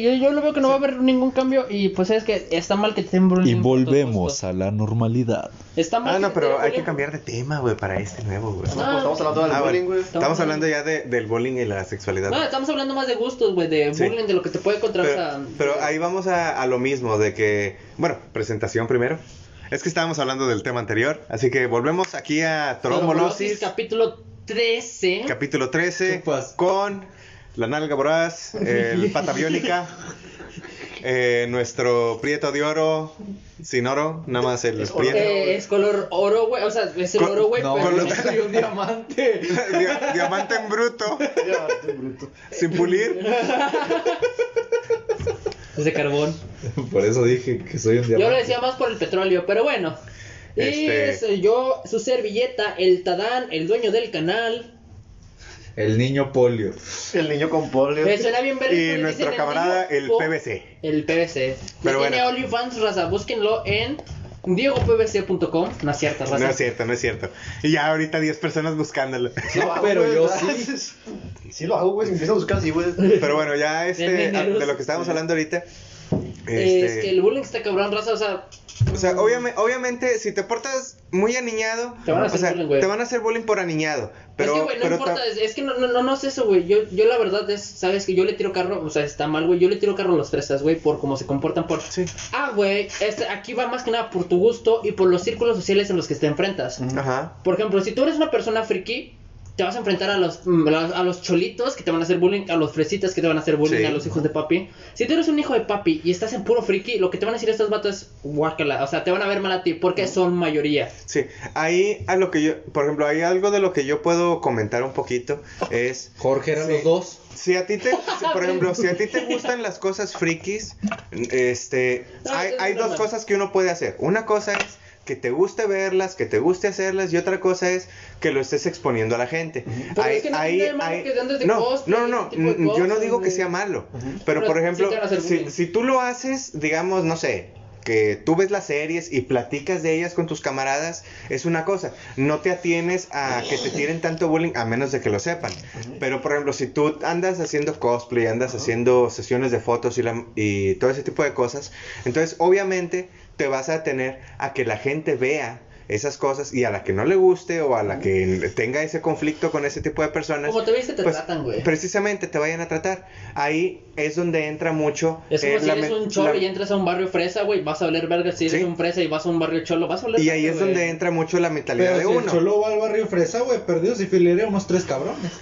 Yo, yo lo veo que no va a haber ningún cambio y pues es que está mal que te estén bullying Y volvemos a la normalidad. Está mal Ah, no, pero hay que cambiar de tema, güey, para este nuevo, güey. No, Pues estamos hablando del Ah, bullying, güey. Estamos hablando ya de, del bullying y la sexualidad. No, estamos hablando más de gustos, güey, de Sí. bullying, de lo que te puede encontrar. o Pero, sea, pero ahí vamos a, a lo mismo, de que, bueno, presentación primero. Es que estábamos hablando del tema anterior, así que volvemos aquí a Trombolosis, Trombolosis, capítulo 13. capítulo 13, Chupas. con la nalga voraz, el pata biónica, eh, nuestro prieto de oro, sin oro, nada más el Es prieto. Eh, es color oro, güey. O sea, es el Con- oro, güey. No, pero yo soy un diamante. Dia- diamante en bruto, Ya, qué bruto. sin pulir. es de carbón. Por eso dije que soy un diamante. Yo lo decía más por el petróleo, pero bueno. Y Este- es eh, yo, su servilleta, el Tadán, el dueño del canal. El niño polio. El niño con polio. Eh, suena bien verga, Y nuestro camarada, el po- PVC. El PVC. Pero ya tiene bueno. OnlyFans, raza. Búsquenlo en diegopvc.com. No es cierto, raza. No es cierto, no es cierto. Y ya ahorita 10 personas buscándolo. Sí lo hago, pero güey, yo ¿verdad? Sí lo hago, güey. Si me empiezo a buscar así, güey. Pero bueno, ya este, a- de lo que estábamos hablando ahorita. Este, Es que el bullying está cabrón, raza. O sea, O sea, obviamente, obviamente, si te portas muy aniñado, Te van a o hacer sea, bullying, te van a hacer bullying por aniñado. Pero, es que, güey, no pero importa, ta- es, es que no, no, no, no es eso, güey. Yo, yo la verdad es, sabes que yo le tiro carro, o sea, está mal, güey. Yo le tiro carro a los fresas, güey, por cómo se comportan, por... Sí. Ah, güey, este, aquí va más que nada por tu gusto y por los círculos sociales en los que te enfrentas. Ajá. Por ejemplo, si tú eres una persona friki, te vas a enfrentar a los, mm, a los cholitos que te van a hacer bullying, a los fresitas que te van a hacer bullying, Sí. a los hijos de papi. Si tú eres un hijo de papi y estás en puro friki, lo que te van a decir estos vatos es guácala. O sea, te van a ver mal a ti porque son mayoría. Sí, ahí a lo que yo, por ejemplo, hay algo de lo que yo puedo comentar un poquito es Jorge eran Sí. los dos. si a ti te, si, por ejemplo, si a ti te gustan las cosas frikis, este, hay, hay dos cosas que uno puede hacer. Una cosa es que te guste verlas, que te guste hacerlas, y otra cosa es que lo estés exponiendo a la gente. Pero es que no de malo que de no, cosplay, no, no, no, yo no digo que sea malo, pero Pero por ejemplo, si, tú lo haces, digamos, no sé, que tú ves las series y platicas de ellas con tus camaradas, es una cosa. No te atienes a que te tiren tanto bullying a menos de que lo sepan. Pero, por ejemplo, si tú andas haciendo cosplay, andas haciendo sesiones de fotos y, la- y todo ese tipo de cosas, entonces obviamente te vas a tener a que la gente vea esas cosas y a la que no le guste o a la que tenga ese conflicto con ese tipo de personas. Como te viste, te pues, tratan, güey. Precisamente te vayan a tratar. Ahí es donde entra mucho. Es como eh, si la eres un cholo la- y entras a un barrio fresa, güey, vas a oler verga. Si eres Sí. un fresa y vas a un barrio cholo, vas a oler Y ahí verga, es donde entra mucho la mentalidad Pero de si el uno. cholo va al barrio fresa, güey, perdido si filera unos tres cabrones.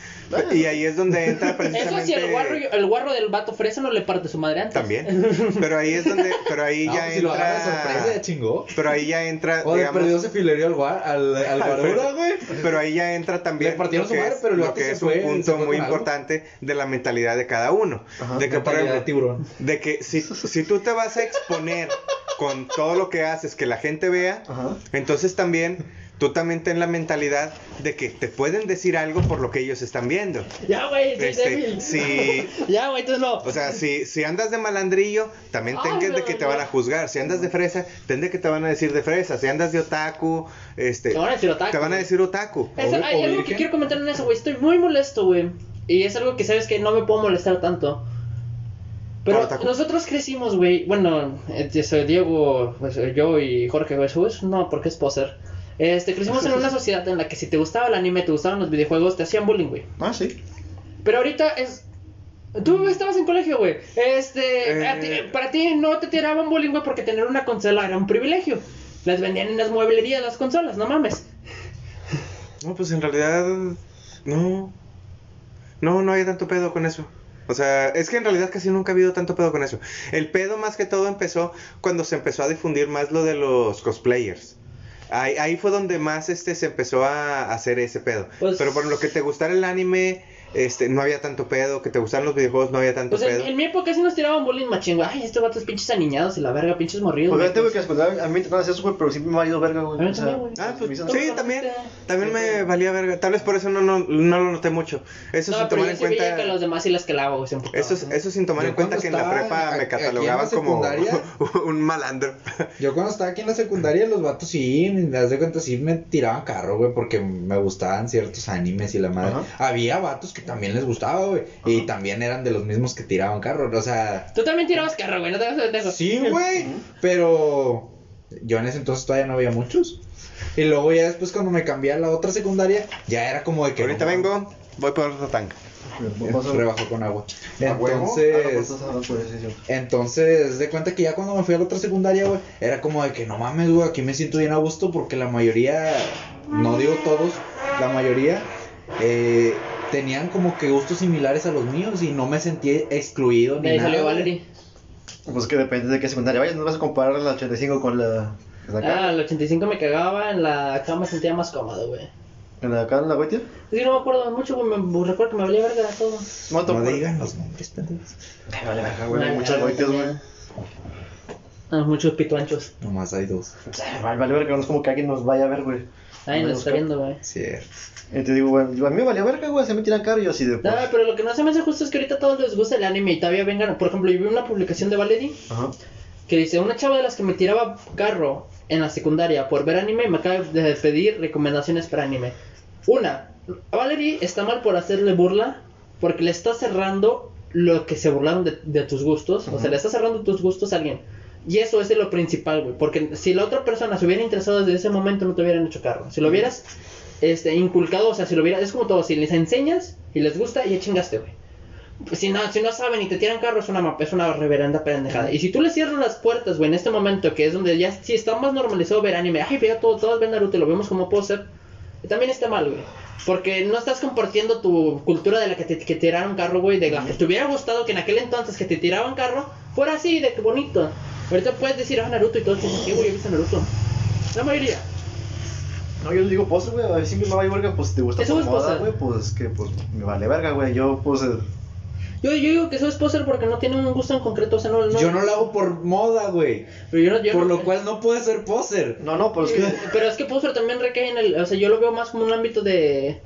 Y ahí es donde entra Eso precisamente. sí, el guarro, el guarro del vato fresa no le parte su madre antes. También. Pero ahí es donde. Pero ahí No, ya pues si lo agarra sorpresa, ya entra. chingó. Pero ahí ya entra. O digamos, perdido se filereó al, guar, al, al guarura, güey. Pero ahí ya entra también Le partieron su madre, es, pero el lo que se es fue, un punto muy importante de la mentalidad de cada uno. de que, por de ejemplo, tiburón. de que si, si tú te vas a exponer con todo lo que haces, que la gente vea, Ajá. entonces también tú también ten la mentalidad de que te pueden decir algo por lo que ellos están viendo. Ya, güey, soy Este, débil. si, Ya, güey, entonces no. o sea, si, si andas de malandrillo, también tengas de que te van a juzgar. Si andas de fresa, ten de que te van a decir de fresa. Si andas de otaku, este, Te van a decir otaku, Te van a decir otaku. Eso, o hay algo que quiero comentar en eso, güey. Estoy muy molesto, güey. Y es algo que sabes que no me puedo molestar tanto. Pero nosotros crecimos, güey. Bueno, eh, Diego, pues, yo y Jorge Jesús. No, porque es poser. Este, crecimos en una sociedad en la que si te gustaba el anime, te gustaban los videojuegos, te hacían bullying, güey. Ah, sí. Pero ahorita es. Tú estabas en colegio, güey. Este. ti- Eh. para ti no te tiraban bullying, güey, porque tener una consola era un privilegio. Las vendían en las mueblerías las consolas, no mames. No, pues en realidad, no. No, no hay tanto pedo con eso. O sea, es que en realidad casi nunca ha habido tanto pedo con eso. El pedo más que todo empezó cuando se empezó a difundir más lo de los cosplayers. Ahí, ahí fue donde más este se empezó a hacer ese pedo. Pues- Pero por lo que te gustara el anime, este, no había tanto pedo. Que te gustaran los videojuegos, no había tanto Pues en, pedo. en mi época sí nos tiraban bullying machín, güey. Ay, estos vatos pinches aniñados y la verga, pinches morridos. Obviamente, güey. güey, que las a mí me intentaban hacer eso, güey, pero siempre me ha ido verga, güey. A mí O sea, también, güey. Ah, pues sí, ¿Cómo también. También me valía verga. Tal vez por eso no, no, no lo noté mucho. Eso No, sin pero tomar en cuenta. que los demás sí las calaba, güey. se emputaban. Eso, es- eso sin tomar Yo en cuenta que en la prepa me en catalogaban como un malandro. Yo cuando estaba aquí en la secundaria, los vatos sí, me das de cuenta, sí me tiraban carro, güey, porque me gustaban ciertos animes y la madre. Había vatos que también les gustaba, güey. Y también eran de los mismos que tiraban carro. O sea, Tú también tirabas carro, güey, no te hagas pendejo. sí, güey. Pero yo en ese entonces todavía no había muchos. Y luego ya después cuando me cambié a la otra secundaria, ya era como de que... Ahorita no, vengo, voy por otro tanque. Rebajo con agua. ¿A huevo? Ah, Entonces... pues, por decisión. Entonces, de cuenta que ya cuando me fui a la otra secundaria, güey, era como de que no mames, güey, aquí me siento bien a gusto porque la mayoría, no digo todos, la mayoría eh, tenían como que gustos similares a los míos y no me sentí excluido ni ahí nada. salió. Valerie. Pues que depende de qué secundaria vayas, no vas a comparar la 85 con la. la acá. Ah, el 85 me cagaba, en la cama me sentía más cómodo, güey. ¿En la acá en la Goitia? Es que no me acuerdo mucho, güey, me recuerdo que me valía verga todo. No, No digan los nombres, pendejos. Ay, vale, verga, güey. Muchas Goitias, güey. Ah, muchos pituanchos. Nomás hay dos. Vale, vale, verga, no es como que alguien nos vaya a ver, güey. Ahí nos está viendo, güey. Cierto. Y te digo, güey, yo- a mí me valía verga, güey, se me tiran caro y yo así de. pues, No, pero lo que no se me hace justo es que ahorita a todos les gusta el anime y todavía vengan. Por ejemplo, yo vi una publicación de Valerie Ajá. que dice: Una chava de las que me tiraba carro en la secundaria por ver anime me acaba de pedir recomendaciones para anime. Una, Valerie está mal por hacerle burla porque le está cerrando lo que se burlaron de, de tus gustos. O sea, le está cerrando tus gustos a alguien. Y eso es lo principal, güey. Porque si la otra persona se hubiera interesado desde ese momento, no te hubieran hecho carro. Si lo hubieras este, inculcado, o sea, si lo hubieras. Es como todo, si les enseñas y les gusta, ya chingaste, güey. Pues si no, si no saben y te tiran carro, es una, es una reverenda pendejada. Y si tú le cierras las puertas, güey, en este momento, que es donde ya sí está más normalizado ver anime, ay, vea, todo, todos ven Naruto y lo vemos como poser, también está mal, güey. Porque no estás compartiendo tu cultura de la que te que tiraron carro, güey, de la que te hubiera gustado que en aquel entonces que te tiraban carro fuera así, de que bonito. Ahorita puedes decir, ah, Naruto y todo, dicen, sí, güey, he visto Naruto. La mayoría. No, yo les digo poser, güey, a ver si me vale verga, pues si te gusta Eso es moda, poser. güey, pues que pues me vale verga, güey. Yo, pues. eh, Yo, yo digo que eso es poser porque no tiene un gusto en concreto, o sea, no... no Yo no lo hago por moda, güey. Pero yo no, yo Por no- lo cual no puede ser poser. No, no, pero es que. Pero es que Poser también recae en el. O sea, yo lo veo más como un ámbito de.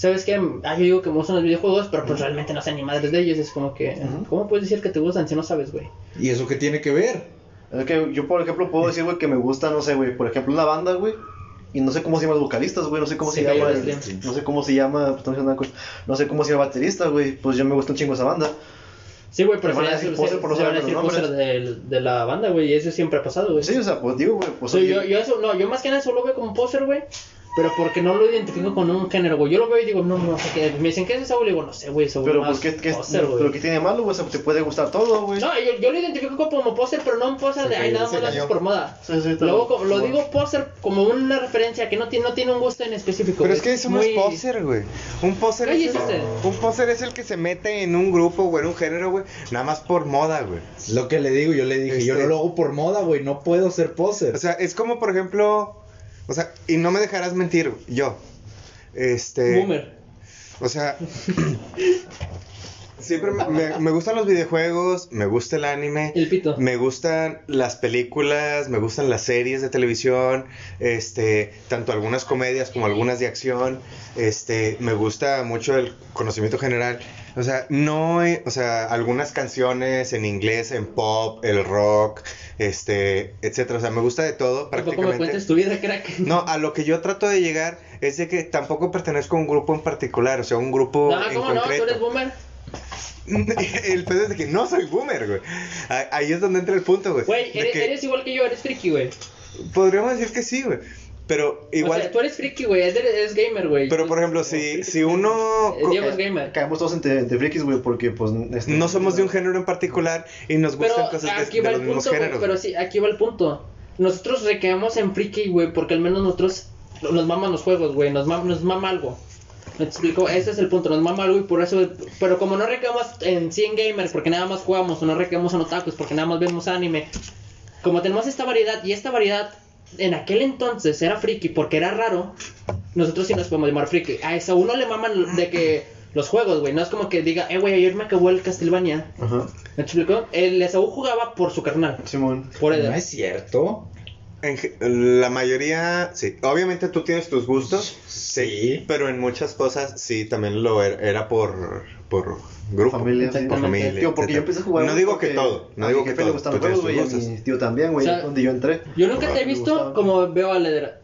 ¿Sabes qué? Ah, yo digo que me gustan los videojuegos, pero pues realmente no sé ni madres de ellos. Es como que. ¿Cómo puedes decir que te gustan si no sabes, güey? ¿Y eso qué tiene que ver? Es que yo, por ejemplo, puedo decir, güey, que me gusta, no sé, güey, por ejemplo, una banda, güey. Y no sé cómo se llaman los vocalistas, güey, no sé cómo Sí, se llama. El- no sé cómo se llama, pues, una cosa, no sé cómo se llama el baterista, güey. Pues yo me gusta un chingo esa banda. Sí, güey, pero Te van a se, decir se- poser por no se van a saber decir los poser nombres. del- de, la banda, güey. Y eso siempre ha pasado, güey. Sí, o sea, pues digo, güey, pues. Sí, yo, yo eso, no, yo más que nada eso lo veo como poser, güey. Pero porque no lo identifico con un género, güey. Yo lo veo y digo, no, no, o sea, que me dicen, ¿qué es eso? Y digo, no sé, güey, eso Pero más pues, ¿qué, qué, poser, güey. pero qué tiene malo, güey? O sea, te puede gustar todo, güey. No, yo, yo lo identifico como poser, pero no un poser de, ay, nada más lo haces por moda. Sí, sí, Luego, como- lo Bueno. digo poser como una referencia que no tiene, no tiene un gusto en específico. Pero güey. es que eso no Muy- es poser, güey. Un poser es el, Cállese. un poser es el que se mete en un grupo o en un género, güey, nada más por moda, güey. Es lo que le digo, yo le dije, yo Este- no lo hago por moda, güey, no puedo ser poser. O sea, es como, por ejemplo, o sea, y no me dejarás mentir, yo. Este, Boomer. o sea, siempre me, me- me gustan los videojuegos, me gusta el anime, El pito. me gustan las películas, me gustan las series de televisión, este, tanto algunas comedias como algunas de acción, este, me gusta mucho el conocimiento general, o sea, no, he- o sea, algunas canciones en inglés, en pop, el rock, este, etcétera, o sea, me gusta de todo Tampoco me prácticamente. cuentes tu vida, crack. No, a lo que yo trato de llegar es de que tampoco pertenezco a un grupo en particular, o sea, un grupo No, en ¿cómo no? Tú eres boomer. el pedo es de que no soy boomer, güey. Ah, Ahí es donde entra el punto, güey. Güey, De eres, que eres igual que yo, eres friki, güey. Podríamos decir que sí, güey. Pero igual. O sea, tú eres friki, güey, eres, gamer, güey. Pero por ejemplo, si, si uno. Eh, Diego es gamer. Caemos todos entre, entre frikis, güey, porque pues. este- No somos de un género en particular y nos Pero gustan cosas de, aquí de va los el mismos punto, géneros. Pero sí, aquí va el punto. Nosotros recaemos en friki, güey, porque al menos nosotros nos maman los juegos, güey. Nos, mam- nos mama algo. ¿Me explico? Ese es el punto, nos mama algo y por eso. Pero como no recaemos en 100 gamers, porque nada más jugamos, o no recaemos en otakus, porque nada más vemos anime. Como tenemos esta variedad, y esta variedad en aquel entonces era friki porque era raro, nosotros sí nos podemos llamar friki. A eso uno le maman de que los juegos, güey. No es como que diga, eh, güey, ayer me acabó el Castlevania. Ajá. ¿Me explico? El Esaú jugaba por su carnal. Simón. Por no Eder. es cierto. En la mayoría, sí. Obviamente tú tienes tus gustos, Sí. pero en muchas cosas sí también lo era, era por, por grupo. Familia, por familia. Tío, porque yo empecé a jugar. No digo que todo, no a digo mi que todo. le gustan los juegos, güey, a mi tío también, güey, O sea, es donde yo entré. Yo nunca te he visto como veo a Leder.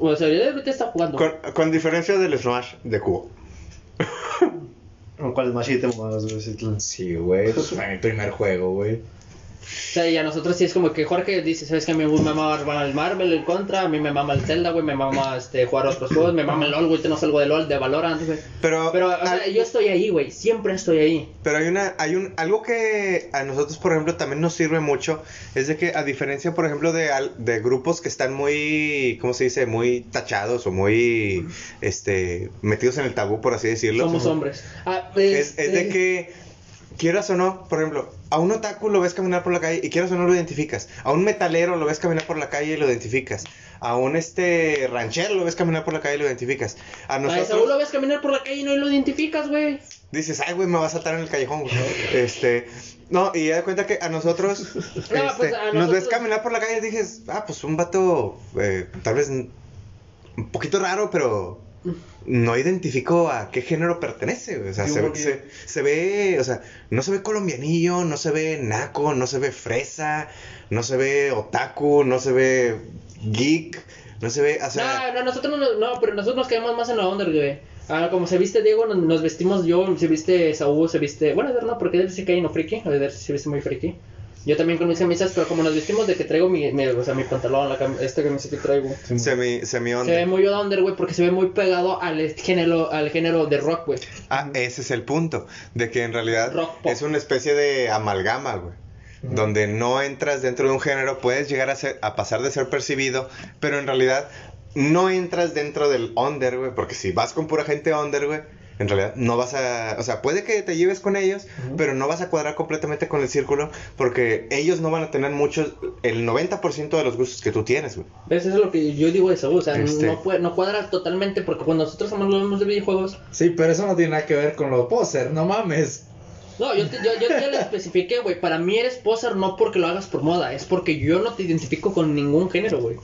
O sea, Leder ahorita está jugando. Con, con diferencia del Smash de cubo. ¿Cuál es más chido te mamabas, güey? Sí, güey, pues fue mi primer juego, güey. O sea, y a nosotros sí es como que Jorge dice, ¿sabes que A mí me mama el Marvel, el Contra, a mí me mama el Zelda, güey, me mama este, jugar otros juegos, me mama el LoL, güey, te no salgo de LoL, de Valorant, güey. Pero, Pero, o sea, al- yo estoy ahí, güey, siempre estoy ahí. Pero hay una, hay un, algo que a nosotros, por ejemplo, también nos sirve mucho, es de que a diferencia, por ejemplo, de, de grupos que están muy, ¿cómo se dice? Muy tachados o muy, este, metidos en el tabú, por así decirlo. Somos hombres. Ah, Es, es de este, que, quieras o no, por ejemplo, a un otaku lo ves caminar por la calle y quieras o no lo identificas. A un metalero lo ves caminar por la calle y lo identificas. A un este ranchero lo ves caminar por la calle y lo identificas. A A Saúl lo nosotros ves caminar por la calle y no lo identificas, güey. dices, ay, güey, me va a saltar en el callejón. güey". Este, no, y ya de cuenta que a nosotros, este, pues, a nos nosotros- ves caminar por la calle y dices, ah, pues un vato, eh, tal vez un poquito raro, pero no identifico a qué género pertenece, güey. O sea, Sí, se, se, se ve, o sea, no se ve colombianillo, no se ve naco, no se ve fresa, no se ve otaku, no se ve geek, no se ve, o sea, no, no, nosotros no, no, pero nosotros nos quedamos más en la onda, güey. Ah, como se viste Diego, nos, nos vestimos yo, se viste Saúl, se viste. Bueno, Eder no, porque Eder sí cae no friki, Eder sí se viste muy friki. Yo también con mis camisas, pero como nos vestimos de que traigo mi, mi, o sea, mi pantalón, la cam- esta camiseta que traigo. semi, semi Se ve muy under, güey, porque se ve muy pegado al género, al género de rock, güey. Ah, ese es el punto, de que en realidad Rock es una especie de amalgama, güey. Donde no entras dentro de un género, puedes llegar a, ser, a pasar de ser percibido, pero en realidad no entras dentro del under, güey, porque si vas con pura gente under, güey, en realidad no vas a, o sea, puede que te lleves con ellos, pero no vas a cuadrar completamente con el círculo, porque ellos no van a tener muchos, el 90% de los gustos que tú tienes, güey. ¿Ves? Eso es lo que yo digo de Saúl, o sea, Este. no, puede, no cuadra totalmente, porque cuando nosotros hablamos de videojuegos, Sí, pero eso no tiene nada que ver con los poser, no mames. No, yo, te, yo, yo te lo especifiqué, güey. Para mí eres poser no porque lo hagas por moda, es porque yo no te identifico con ningún género, güey.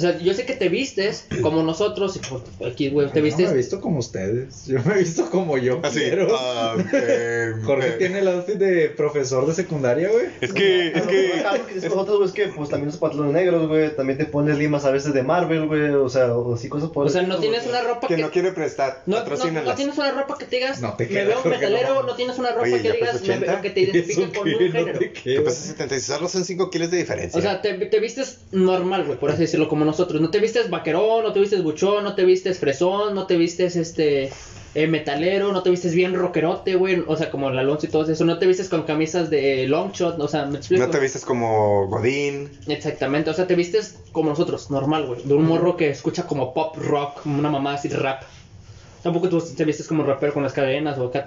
O sea, yo sé que te vistes como nosotros, y por- aquí, güey, te Yo No me he vistes. visto como ustedes, yo me he visto como yo Así, quiero. ah, eh, Jorge eh, tiene el outfit de profesor de secundaria, güey. Es que, es que... Que nosotros, güey, es que pues también los pantalones negros, güey, también te pones limas a veces de Marvel, güey, o sea, o así cosas por O sea, no tienes güey. una ropa Que que. no quiere prestar, No, no, no tienes una ropa que te digas, No te me queda, veo metalero, no. no tienes una ropa Oye, que digas, pues me 80. veo- que te identifique con un no género. te Que queda. pesa 76, solo son 5 kilos de diferencia. O sea, te, te vistes normal, güey, por así decirlo, como nosotros. No te vistes vaquerón, no te vistes buchón, no te vistes fresón, no te vistes este eh, metalero, no te vistes bien rockerote, güey. O sea, como el Alonso y todo eso. No te vistes con camisas de long shot, o sea, me explico. no te vistes como Godín. Exactamente, o sea, te vistes como nosotros, normal, güey. De un morro que escucha como pop rock, como una mamá así rap. Tampoco tú te vistes como rapero con las cadenas o acá.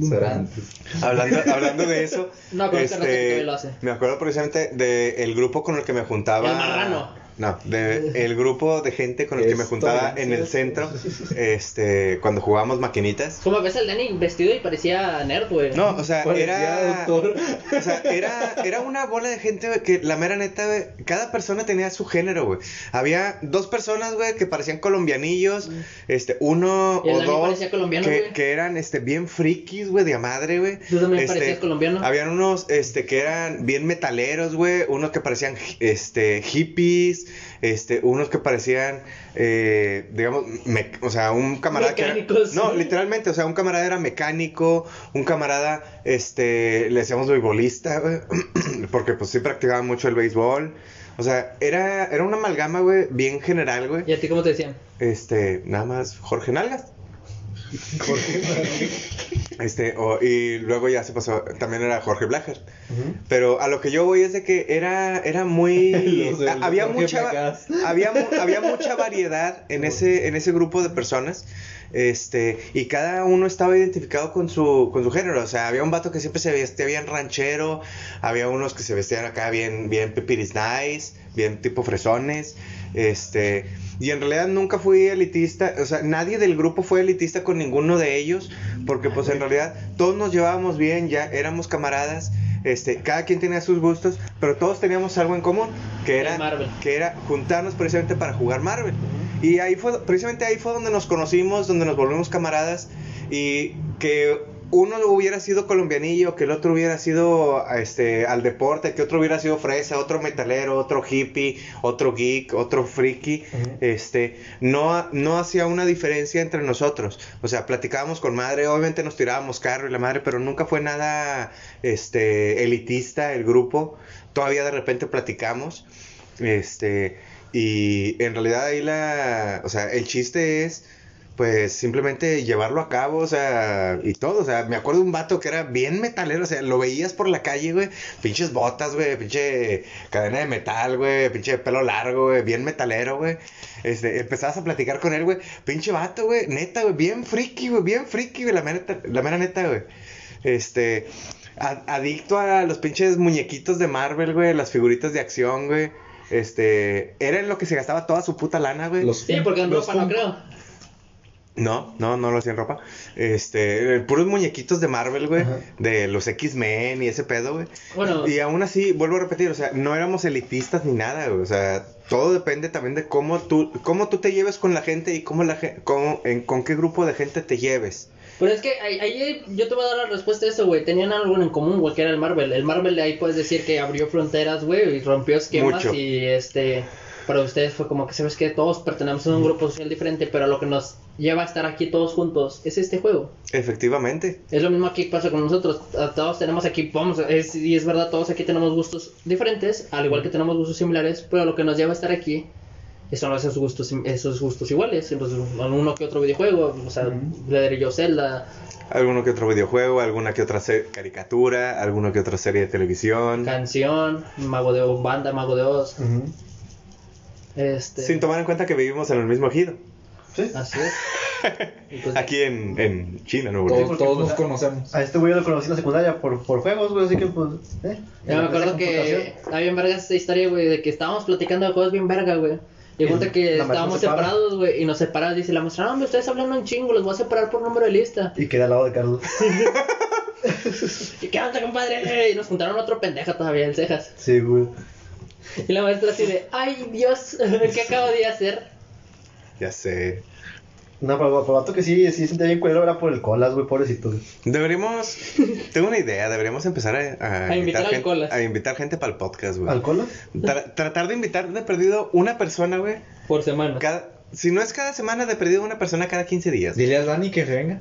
Será antes. Hablando, hablando de eso, No, pero es que Raza que todavía lo hace. me acuerdo precisamente del grupo con el que me juntaba. El marrano. No, de el grupo de gente con el que me juntaba en el centro, este, cuando jugábamos maquinitas. Como ves al Danny vestido y parecía nerd, güey. No, o sea, Parecía era, doctor. o sea, era, era una bola de gente, güey, que la mera neta, güey, cada persona tenía su género, güey. Había dos personas, güey, que parecían colombianillos, este, uno el o Dani dos parecía colombiano, que, güey. que eran, este, bien frikis, güey, de a madre, güey. Tú también Este, parecías colombiano. Habían unos, este, que eran bien metaleros, güey, unos que parecían, este, hippies, este, unos que parecían, eh, digamos, me- o sea, un camarada que era- no, literalmente, o sea, un camarada era mecánico, un camarada, este, le decíamos beisbolista, porque pues sí practicaba mucho el béisbol. O sea, era, era una amalgama, güey, bien general, güey. ¿Y a ti cómo te decían? Este, nada más Jorge Nalgas. Este, o- y luego ya se pasó, también era Jorge Blacher. Pero a lo que yo voy es de que era, era muy... Los- a- los había, Jorge mucha, había, había mucha variedad en ese, en ese grupo de personas. Este, y cada uno estaba identificado con su, con su género. O sea, había un vato que siempre se vestía bien ranchero. Había unos que se vestían acá bien, bien pepiris nice, bien tipo fresones. Este, y en realidad nunca fui elitista. O sea, nadie del grupo fue elitista con ninguno de ellos. Porque pues en realidad todos nos llevábamos bien, ya éramos camaradas. Este, cada quien tenía sus gustos, pero todos teníamos algo en común, que era, que era juntarnos precisamente para jugar Marvel. Y ahí fue, precisamente ahí fue donde nos conocimos, donde nos volvimos camaradas y que uno hubiera sido colombianillo, que el otro hubiera sido este, al deporte, que otro hubiera sido fresa, otro metalero, otro hippie, otro geek, otro friki, este, no, no hacía una diferencia entre nosotros. O sea, platicábamos con madre, obviamente nos tirábamos carro y la madre, pero nunca fue nada este, elitista el grupo. Todavía de repente platicamos. Este, y en realidad ahí la, o sea, el chiste es pues simplemente llevarlo a cabo, o sea, y todo, o sea, me acuerdo de un vato que era bien metalero, o sea, lo veías por la calle, güey, pinches botas, güey, pinche cadena de metal, güey, pinche pelo largo, güey, bien metalero, güey. Este, empezabas a platicar con él, güey, pinche vato, güey, neta, güey, bien friki, güey, bien friki, güey, la mera, la mera neta, güey. Este, a- adicto a los pinches muñequitos de Marvel, güey, las figuritas de acción, güey. Este, era en lo que se gastaba toda su puta lana, güey. Los Sí, porque en los ropa no creo. No, no, no lo hacía en ropa. Este, eh, puros muñequitos de Marvel, güey. Ajá. De los X-Men y ese pedo, güey. Bueno, Y aún así, vuelvo a repetir, o sea, no éramos elitistas ni nada, güey. O sea, todo depende también de cómo tú, cómo tú te lleves con la gente y cómo la gente, en, con qué grupo de gente te lleves. Pero es que ahí, ahí yo te voy a dar la respuesta a eso, güey. Tenían algo en común, güey, que era el Marvel. El Marvel de ahí puedes decir que abrió fronteras, güey, y rompió esquemas Mucho. y este... Para ustedes fue como que, ¿sabes que Todos pertenecemos a un grupo social diferente, pero lo que nos lleva a estar aquí todos juntos es este juego. Efectivamente. Es lo mismo aquí que pasa con nosotros. Todos tenemos aquí, vamos, es, y es verdad, todos aquí tenemos gustos diferentes, al igual que tenemos gustos similares, pero lo que nos lleva a estar aquí son esos gustos, esos gustos iguales. Entonces, uno que otro videojuego, o sea, Leather yo Zelda, Alguno que otro videojuego, alguna que otra se- caricatura, alguna que otra serie de televisión. canción, Mago de Oz, banda Mago de Oz. Ujú. Este, Sin tomar en cuenta que vivimos en el mismo ejido. Sí. Así es. Pues, Aquí en, en China, Nuevo Todos, todos pues, nos conocemos. A este güey lo conocí en la secundaria por, por juegos, güey, así que pues. ¿eh? Yo me acuerdo que había bien verga esta historia, güey, de que estábamos platicando de juegos bien verga, güey. Y cuenta que estábamos separa. separados, güey, y nos separas, dice la maestra, no, hombre, ustedes hablando un chingo, los voy a separar por número de lista. Y quedé al lado de Carlos. ¿Y qué onda, compadre? Y nos juntaron otro pendejo todavía, el cejas. Sí, güey. Y la maestra así de, ay, Dios, ¿qué acabo de hacer? Ya sé. No, pero pero vato que sí, sí sentía bien culero era por el colas, güey, pobrecito. Deberíamos, tengo una idea, deberíamos empezar a, A invitar gente, alcoholas. a invitar gente para el podcast, güey. ¿Al colas? Tra- tratar de invitar de perdido una persona, güey. Por semana. Cada, si no es cada semana, de perdido una persona cada 15 días. Dile a Dani que venga.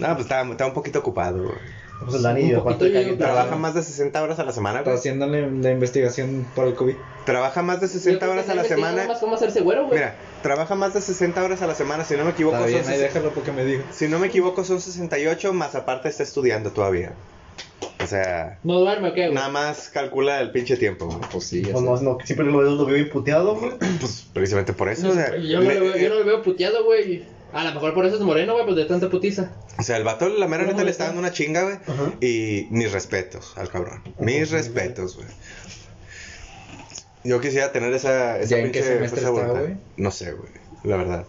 No, pues está, está un poquito ocupado, güey. Pues el Dani, Un aparte poquito Trabaja más de 60 horas a la semana, Está güey. haciéndole la investigación para el COVID. Trabaja más de Yo 60 creo horas a la semana. más cómo hacerse güero, güey. Mira, trabaja más de 60 horas a la semana, si no me equivoco. Está son ahí déjalo porque me dijo. si no me equivoco, son 68, más aparte está estudiando todavía. O sea, ¿No duerme qué, güey? nada más calcula el pinche tiempo, güey. Pues sí, ya No, no, sé. no, siempre lo veo, lo veo imputeado, güey. Pues precisamente por eso. No, o sea, yo, no le- lo veo, yo no lo veo puteado, güey. A lo mejor por eso es moreno, güey, pues de tanta putiza. O sea, el vato, la mera No, neta, le está dando una chinga, güey. Ajá. Y mis respetos al cabrón. Mis respetos, güey. Yo quisiera tener esa, esa ¿Ya en qué semestre de está, güey? No sé, güey. La verdad.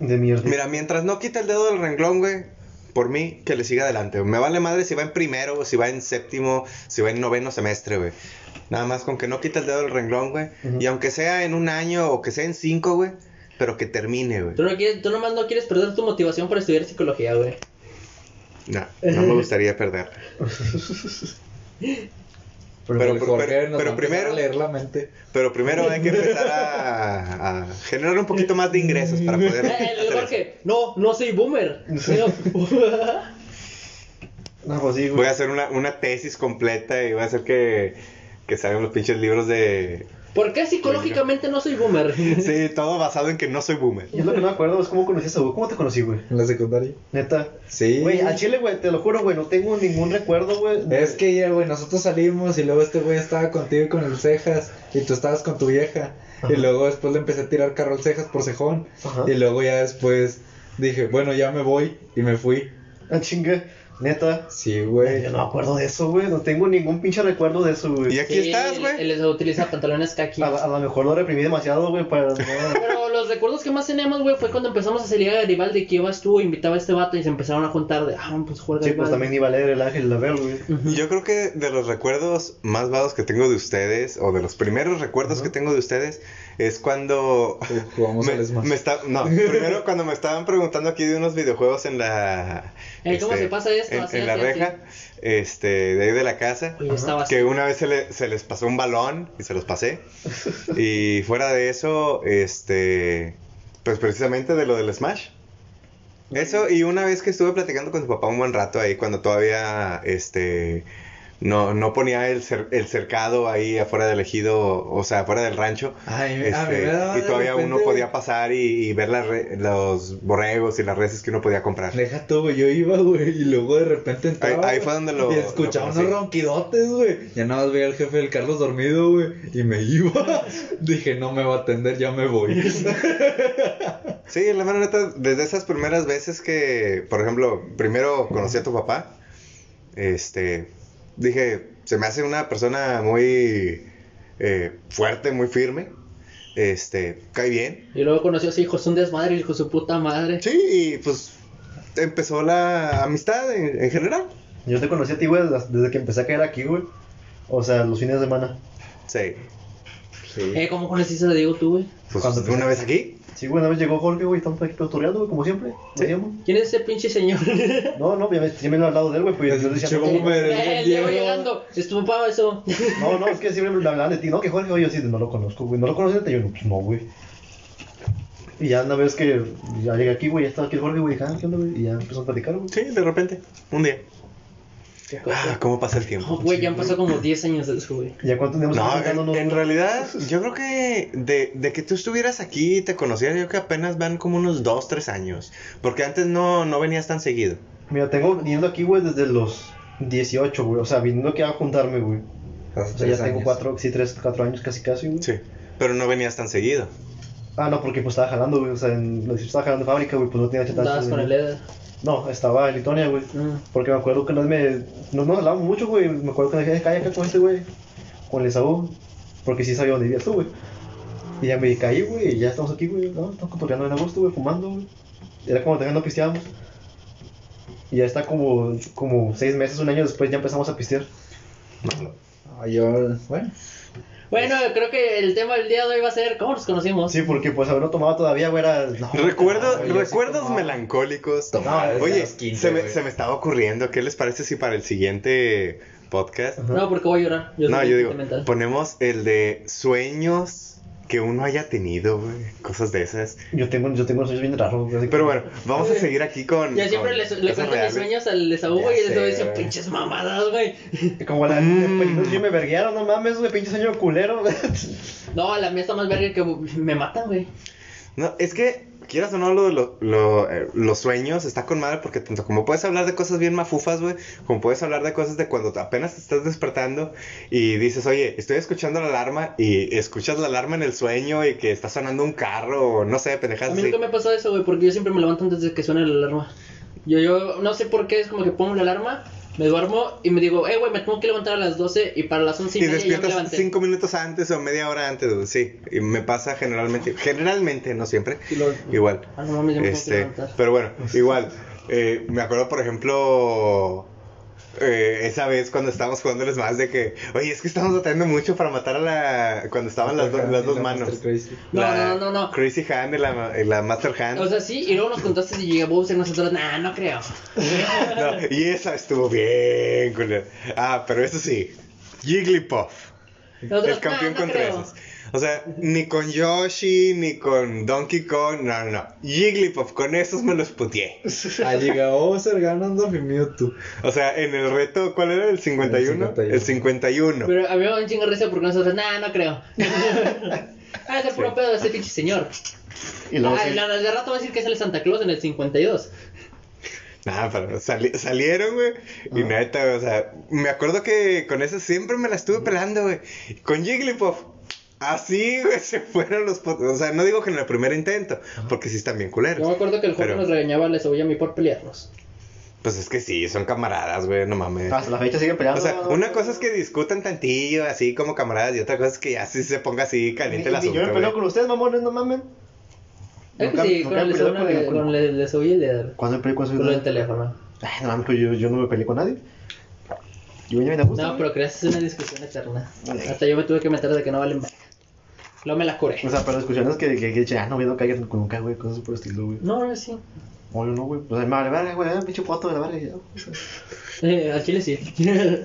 De mierda. Mira, mientras no quita el dedo del renglón, güey. Por mí, que le siga adelante. Me vale madre si va en primero, si va en séptimo, si va en noveno semestre, güey. Nada más con que no quita el dedo del renglón, güey. Y aunque sea en un año o que sea en cinco, güey. Pero que termine, güey. Tú, no quieres, tú nomás no quieres perder tu motivación para estudiar psicología, güey. No, no me gustaría perder. Pero, primero- leer la mente. Pero primero hay que empezar a, a generar un poquito más de ingresos para poder. Eh. Jorge, no, no soy boomer. No, pues sí, güey. Voy a hacer una, una tesis completa y voy a hacer que, que salgan los pinches libros de. ¿Por qué psicológicamente no soy boomer? Sí, todo basado en que no soy boomer. Y es lo que no me acuerdo, es cómo conocí a ese güey. ¿Cómo te conocí, güey? En la secundaria. Neta. Sí. Güey, al chile, güey, te lo juro, güey, no tengo ningún recuerdo, güey. Es que ya, güey, nosotros salimos y luego este güey estaba contigo y con el cejas y tú estabas con tu vieja. Ajá. Y luego después le empecé a tirar carro al cejas por cejón. Ajá. Y luego ya después dije, bueno, ya me voy y me fui. Ah, chingue. Neta. Sí, Güey, yo no me acuerdo de eso, güey. No tengo ningún pinche recuerdo de eso, güey. Y aquí Sí, estás, él- güey. Él utiliza pantalones kaki. A, a lo mejor lo reprimí demasiado, güey, para. Pero los recuerdos que más tenemos, güey, fue cuando empezamos a salir a Garibaldi, que ibas tú, invitaba a este vato y se empezaron a juntar de, ah, pues juega Sí, pues también iba a leer el ángel la ver, güey. Yo creo que de los recuerdos más vagos que tengo de ustedes, o de los primeros recuerdos que tengo de ustedes, es cuando Jugamos me, al Smash. me está- no, primero cuando me estaban preguntando aquí de unos videojuegos en la Eh, ¿cómo se pasa esto? en, Así, en la así, reja, este, de ahí de la casa, Oye, estaba así. que una vez se, le- se les pasó un balón y se los pasé. y fuera de eso, este, pues precisamente de lo del Smash. Eso, y una vez que estuve platicando con tu papá un buen rato ahí, cuando todavía, este, no, no ponía el, cer- el cercado ahí afuera del ejido, o sea, afuera del rancho. Ay, a mí este, y todavía repente- uno podía pasar y, y ver las re- los borregos y las reses que uno podía comprar. Deja tú, güey. Yo iba, güey. Y luego de repente entraba. Ahí- ahí fue donde lo- Y escuchaba lo unos ronquidotes, güey. Ya nada más veía al jefe del Carlos dormido, güey. Y me iba. Dije, no me va a atender, ya me voy. Sí, la mera neta, desde esas primeras veces que, por ejemplo, primero conocí a tu papá, este, dije, se me hace una persona muy eh, fuerte, muy firme, este, cae bien. Y luego conoció a su hijo, es un desmadre, hijo su puta madre. Sí, y pues empezó la amistad en, en general. Yo te conocí a ti, güey, desde que empecé a caer aquí, güey. O sea, los fines de semana. Sí, Sí. Eh, ¿cómo conociste a Diego tú, güey? pues una vez aquí. Sí, güey, una vez llegó Jorge, güey, estamos aquí tutoriando, güey, como siempre. Sí. ¿Quién es ese pinche señor? No, no, ya me, sí me lo he hablado de él, güey, pues yo decía, Che, no, ¿cómo me- Eh, el Diego llegando, es tu papá eso. no, no, es que siempre me hablaban de ti, no, que Jorge, oye, yo sí, no lo conozco, güey, no lo conoces, yo no, pues no, güey. Y ya una vez que ya llegué aquí, güey, ya estaba aquí el Jorge, güey, ah, ¿qué onda, güey? Y ya empezó a platicar, güey. Sí, de repente, un día. Ah, ¿cómo pasa el tiempo? No, güey, ya han pasado como 10 años de eso, güey. ¿Y ya cuánto tenemos No, en, en realidad, yo creo que de, de que tú estuvieras aquí y te conociera, yo creo que apenas van como unos 2, 3 años. Porque antes no, no venías tan seguido. Mira, tengo viniendo aquí, güey, desde los 18, güey, o sea, viniendo aquí a juntarme, güey. O sea, ya tengo años. cuatro, sí, tres, cuatro años casi, casi, güey. Sí. Pero no venías tan seguido. Ah, no, porque pues estaba jalando, güey, o sea, en, estaba jalando en fábrica, güey, pues no tenía chance Estabas con el venir. No, estaba en Litonia, güey. Mm. Porque me acuerdo que vez me... No nos hablábamos mucho, güey. Me acuerdo que me dije, cae acá con este, güey. Con el Esaú. Porque sí sabía dónde vivías tú, güey. Y ya me caí, güey. Y ya estamos aquí, güey. No, estamos cotorreando en agosto, güey. Fumando, güey. Era como que no pisteábamos. Y ya está como, como seis meses, un año después ya empezamos a pistear. Ah, yo, bueno. Bueno, creo que el tema del día de hoy va a ser cómo nos conocimos. Sí, porque pues haber no tomado todavía, güey, era... No, sí recuerdos melancólicos. Tomaba Oye, los 15, se, me, se me estaba ocurriendo, ¿qué les parece si para el siguiente podcast? Ajá. No, porque voy a llorar. Yo no, yo digo, sentimental. ponemos el de sueños que uno haya tenido, güey. Cosas de esas. Yo tengo, yo tengo sueños bien raros, Pero que- bueno, vamos a seguir aquí con. Ya siempre con le, le cuento mis sueños al Esaú, güey, y el Esaú dice, pinches mamadas, güey. Como la Mm. yo me verguearon, no mames, güey, pinche sueño culero. No, la mía está más verga que me matan, güey. No, es que, quieras o no, lo, lo- lo, eh, los sueños está con madre porque tanto como puedes hablar de cosas bien mafufas, güey, como puedes hablar de cosas de cuando apenas te estás despertando y dices, oye, estoy escuchando la alarma y escuchas la alarma en el sueño y que está sonando un carro o no sé, A pendejadas mí así. nunca me ha pasado eso, güey, porque yo siempre me levanto antes de que suene la alarma. Yo, yo no sé por qué, es como que pongo la alarma, me duermo y me digo, eh, güey, me tengo que levantar a las 12 y para las 11 y, Y media ya me despiertas levanté. cinco minutos antes o media hora antes, sí. Y me pasa generalmente, generalmente, no siempre, Y lo- igual. Ah, no mames, ya me tengo que Este, levantar. pero bueno, igual. eh, me acuerdo, por ejemplo, eh, esa vez cuando estábamos jugándoles más de que, oye, es que estamos batallando mucho para matar a la. Cuando estaban las, do- las dos La manos. No, La no, no, no. Crazy Hand y la, y la Master Hand. O sea, sí, y luego nos contaste si llega Bowser nosotros, nah, no creo. No, y esa estuvo bien, culera. Ah, pero eso sí, Jigglypuff. Nosotros, el campeón nah, no con creo. treses. O sea, ni con Yoshi, ni con Donkey Kong, no, no, no. Jigglypuff, con esos me los puteé. Ah, llega Bowser ganando mi Mewtwo. O sea, en el reto, ¿cuál era? ¿El 51? El 51. El 51. Pero a mí me da un chingo de risa porque nosotros, nah, no creo. ah, es el puro pedo de ese pinche señor. Y luego Ah, sí- y la- de rato va a decir que es el Santa Claus en el 52. Nada, pero sali- salieron, güey. Y Ah. neta, o sea, me acuerdo que con eso siempre me la estuve pelando, güey. Con Jigglypuff. Así, güey, se fueron los... O sea, no digo que en el primer intento, porque sí están bien Yo me culeros. acuerdo que el juego Pero- nos regañaba Les y a mí por pelearnos. Pues es que sí, son camaradas, güey, no mames. Hasta la fecha siguen peleando. O sea, una cosa es que discutan tantillo, así como camaradas, y otra cosa es que ya sí se ponga así caliente el Y- y asunto, Yo me peleo con ustedes, mamones, no mamen. Es que sí, con el he peleado de con con ninguno. el de- de su y el de ¿Cuándo me peleé con con ese el teléfono. Ay, no mames, yo, yo no me peleé con nadie. Yo venía bien a gusto. No, pero creas es una discusión eterna. Hasta yo me tuve que meter de que no valen verga. Luego me la curé. O sea, pero discusiones que, que, que, ah, no, güey, no caigas nunca, güey, cosas por el estilo, güey. No, no, sí. O yo no, güey. O sea, me vale verga, güey, pinche foto de la verga. ya. Eh, al chile sí.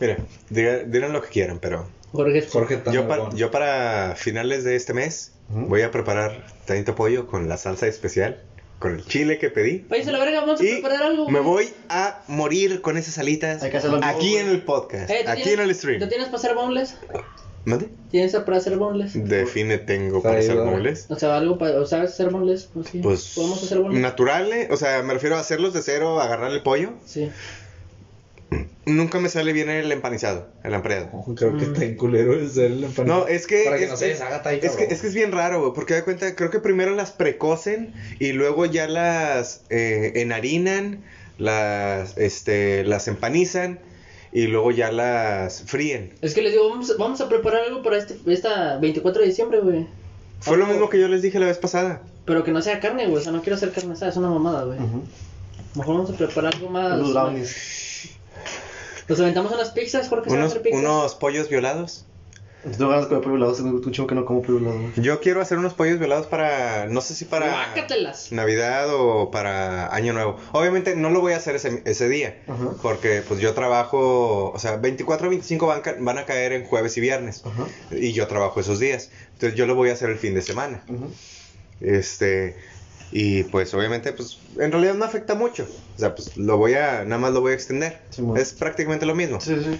Mira, diga- digan lo que quieran, pero Jorge, Jorge yo, para, yo para finales de este mes. Voy a preparar tantito pollo con la salsa especial, con el chile que pedí. Váyase a la verga, vamos a Y preparar algo. me güey. voy a morir con esas alitas Hay que hacerlo en vivo, aquí güey. en el podcast, Eh, ¿tú aquí tienes- en el stream. ¿Tú tienes para hacer boneless? ¿Mande? ¿Tienes para hacer boneless? Define tengo para hacer muebles. O sea, algo para. ¿o ¿Sabes hacer boneless? Pues sí. Pues ¿Podemos hacer boneless? naturales, o sea, me refiero a hacerlos de cero, agarrar el pollo. Sí. Nunca me sale bien el empanizado, el ampliado. Ojo, Creo que está en culero el ser el empanado. No, es que. Para que es, no se es- deshaga está ahí, es que, es que es bien raro, güey, porque de cuenta, creo que primero las precocen y luego ya las eh, enharinan, las, este, las empanizan y luego ya las fríen. Es que les digo, vamos, vamos a preparar algo para este, esta 24 de diciembre, güey. Fue lo mismo que yo les dije la vez pasada. Pero que no sea carne, güey. O sea, no quiero hacer carne asada, es una mamada, güey. Ujú. Mejor vamos a preparar algo más. Unos brownies. Nos aventamos unas pizzas, Jorge, ¿sabes Unos, hacer pizzas? unos pollos violados. Tengo ganas de comer pollo tengo un chingo que no como pollo güey. Yo quiero hacer unos pollos violados para, no sé si para Guácatelas. Navidad o para Año Nuevo. Obviamente no lo voy a hacer ese, ese día, Ajá. porque pues yo trabajo, o sea, 24 o 25 van, van a caer en jueves y viernes. Ajá. Y yo trabajo esos días. Entonces yo lo voy a hacer el fin de semana. Este, y pues obviamente, pues en realidad no afecta mucho. O sea, pues lo voy a, nada más lo voy a extender. Simón. es prácticamente lo mismo. Sí, sí.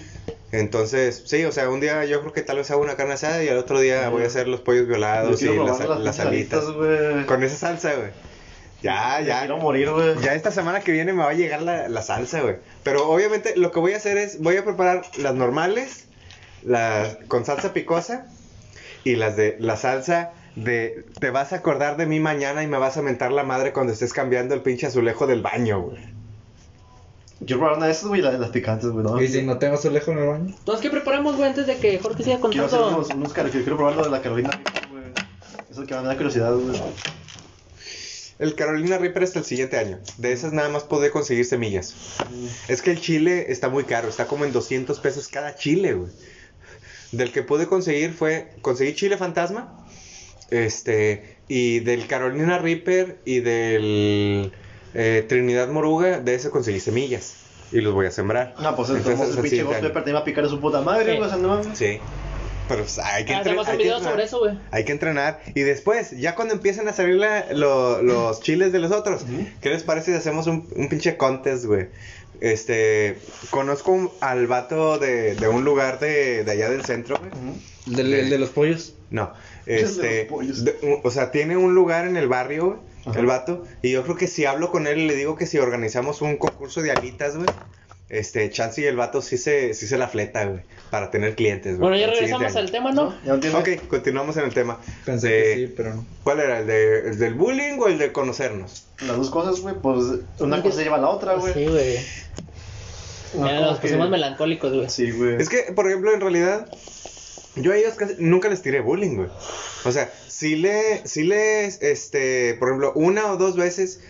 Entonces, sí, o sea, un día yo creo que tal vez hago una carne asada y al otro día voy a hacer los pollos violados y las, las pinches alitas. güey. Con esa salsa, güey. Ya, Me ya. Quiero morir, güey. Ya esta semana que viene me va a llegar la, la salsa, güey. Pero obviamente lo que voy a hacer es, voy a preparar las normales, las con salsa picosa y las de la salsa de te vas a acordar de mí mañana y me vas a mentar la madre cuando estés cambiando el pinche azulejo del baño, güey. Quiero probar una de esas, güey, las, las picantes, güey. ¿no? Y si no tengo azulejo en el baño. Entonces, ¿qué preparamos, güey, antes de que Jorge siga Quiero hacer contando? unos, unos car- quiero probar lo de la Carolina Reaper, güey. Eso que me da curiosidad, güey. El Carolina Reaper hasta el siguiente año. De esas nada más podré conseguir semillas. Es que el chile está muy caro, está como en 200 pesos cada chile, güey. Del que pude conseguir fue, conseguí chile fantasma, este, y del Carolina Reaper y del eh, Trinidad Moruga, de ese conseguí semillas. Y los voy a sembrar. No, pues Entonces, entonces pinche Ghost. Pepper te iba a picar a su puta madre, Sí. güey. O sea, no mames. Sí. Pero pues, hay que, Ah, entre- hacemos un hay que video entrenar. sobre eso, güey. Hay que entrenar. Y después, ya cuando empiecen a salir la- lo- los chiles de los otros. ¿qué les parece si hacemos un, un pinche contest, güey? Este, conozco un- al vato de, de un lugar de, de allá del centro, güey. Del- el de los pollos. No, este, de- o sea, tiene un lugar en el barrio, güey, Ajá. el vato, y yo creo que si hablo con él y le digo que si organizamos un concurso de alitas, güey, este, Chance y el vato sí se, sí se la fleta, güey, para tener clientes, güey. Bueno, ya regresamos al tema, ¿no? Ya no. Ok, continuamos en el tema. Pensé De- que sí, pero no. ¿Cuál era? ¿El, de, el del bullying o el de conocernos? Las dos cosas, güey, pues una cosa lleva a la otra, güey. Sí, güey. No, Ya nos que- pusimos melancólicos, güey. Sí, güey. Es que, por ejemplo, en realidad, yo a ellos casi nunca les tiré bullying, güey. O sea, sí le, sí les, este, por ejemplo, una o dos veces,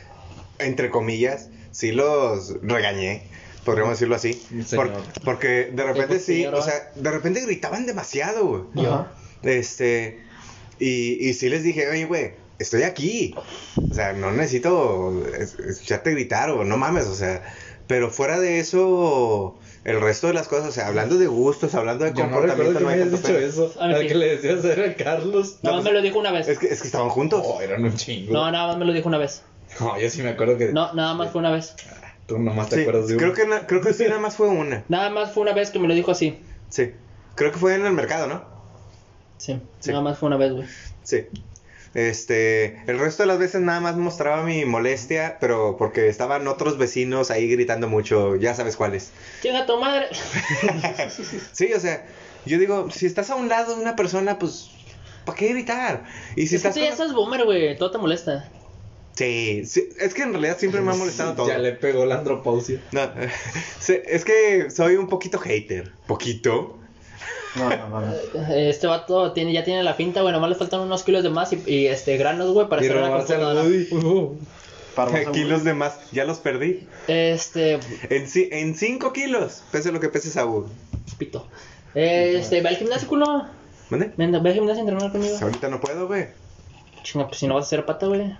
entre comillas, sí los regañé, podríamos decirlo así. Por- porque de repente pues, sí, o sea, de repente gritaban demasiado, güey. Ajá. Este, y, y sí les dije, oye, güey, estoy aquí. O sea, no necesito es- escucharte gritar o no mames, o sea. Pero fuera de eso, el resto de las cosas, o sea, hablando de gustos, hablando de Yo no comportamiento, recuerdo que no me hay hayas tanto dicho pedo. eso. A ver, Al sí. que le decías era a Carlos. Nada más me lo dijo una vez. Es que, es que estaban juntos. Oh, eran un chingo. No, nada más me lo dijo una vez. No, yo sí me acuerdo que. No, nada más fue una vez. Tú nomás te Sí, acuerdas de uno. creo que, na- creo que sí, nada más fue una. Nada más fue una vez que me lo dijo así. Sí. Creo que fue en el mercado, ¿no? Sí, Sí. nada más fue una vez, güey. Sí. Este, el resto de las veces nada más mostraba mi molestia, pero porque estaban otros vecinos ahí gritando mucho, ya sabes cuáles. Llega tu madre. Sí, o sea, yo digo, si estás a un lado de una persona, pues, ¿para qué gritar? Y si es que estás tú ya con- estás boomer, güey. Todo te molesta. Sí, sí, es que en realidad siempre me ha molestado todo. Ya le pegó la andropausia. No, es que soy un poquito hater. ¿Poquito? No, no, no. Este vato tiene, ya tiene la finta, güey, nomás le faltan unos kilos de más y, y, este granos, güey, para hacer una computadora. Woody. Para más Kilos de más, ya los perdí. Este, En, ci- en 5 kilos, pese lo que pese Saúl. pito. Este, ve al gimnasio, culo. ¿Mande? Ve al gimnasio a entrenar conmigo. Ahorita no puedo, güey. Chinga, pues si no vas a hacer pata, güey.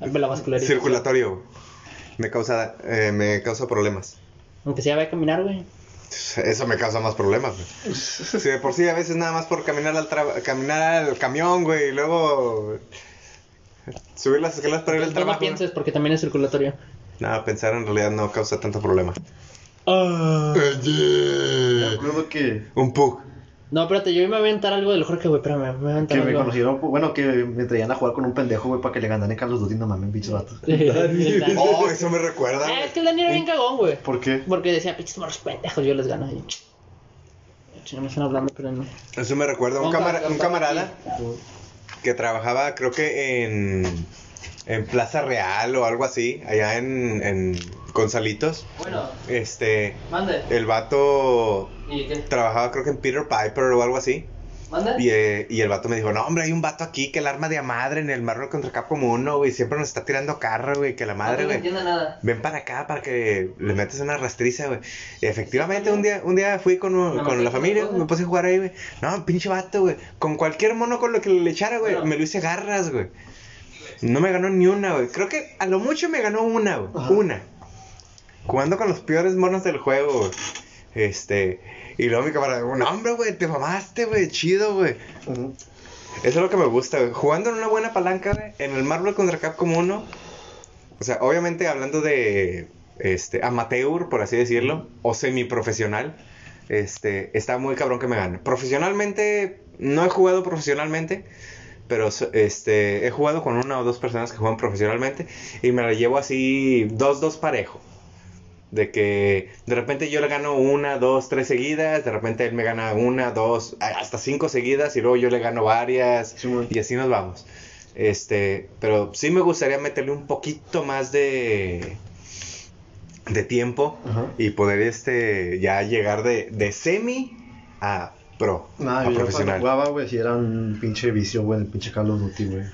La vascularidad. Circulatorio, güey. Me causa, eh, me causa problemas. Aunque sea, ve a caminar, güey. Eso me causa más problemas, güey. Si de por sí a veces nada más por caminar al, tra- caminar al camión, güey, y luego subir las escaleras para ir al Entonces, no trabajo. pienses porque también es circulatorio. Nada, pensar en realidad no causa tanto problema. Ah. Me acuerdo que, Un pug. No, espérate, yo me voy a aventar algo del Jorge, güey, espérame, me voy a aventar que me algo. conocieron, bueno, que me traían a jugar con un pendejo, güey, para que le ganaran Carlos Duty, no mames, bicho vato. Oh, eso me recuerda. Ah, es que el Dani era bien cagón, güey. ¿Por qué? Porque decía, pinches morros pendejos, yo les gano. Y... No me están hablando, pero no. Eso me recuerda a un, camara- un camarada que trabajaba, creo que en, en Plaza Real o algo así, allá en, en Gonzalitos. Bueno, Este, mande. el vato ¿Y qué? trabajaba, creo que en Peter Piper o algo así. ¿Mande? Y, eh, y el vato me dijo, no, hombre, hay un vato aquí que el arma de a madre en el Marvel contra Capcom 1, güey, siempre nos está tirando carro, güey, que la madre, no güey. entiendo nada. Ven para acá para que le metas una rastriza, güey. Y efectivamente, un día, un día fui con, un- ¿Me con la familia, me puse a jugar ahí, güey. No, pinche vato, güey. Con cualquier mono con lo que le echara, güey, me lo hice garras, güey. No me ganó ni una, güey. Creo que a lo mucho me ganó una, güey. Una. Jugando con los peores monos del juego, güey. Este. Y luego mi camarada, no, hombre, güey, te mamaste, güey, chido, güey. Eso es lo que me gusta, güey. Jugando en una buena palanca, güey, en el Marvel contra Capcom 1. O sea, obviamente hablando de este amateur, por así decirlo, o semiprofesional, este, está muy cabrón que me gane. Profesionalmente, no he jugado profesionalmente, pero este, he jugado con una o dos personas que juegan profesionalmente y me la llevo así dos, dos parejo. De que de repente yo le gano una, dos, tres seguidas, de repente él me gana una, dos, hasta cinco seguidas y luego yo le gano varias y así nos vamos. Este, pero sí me gustaría meterle un poquito más de de tiempo Ajá. y poder este ya llegar de, de semi a pro, Nada, a yo cuando profesional. jugaba, güey, si era un pinche vicio, güey, el pinche Call of Duty, güey.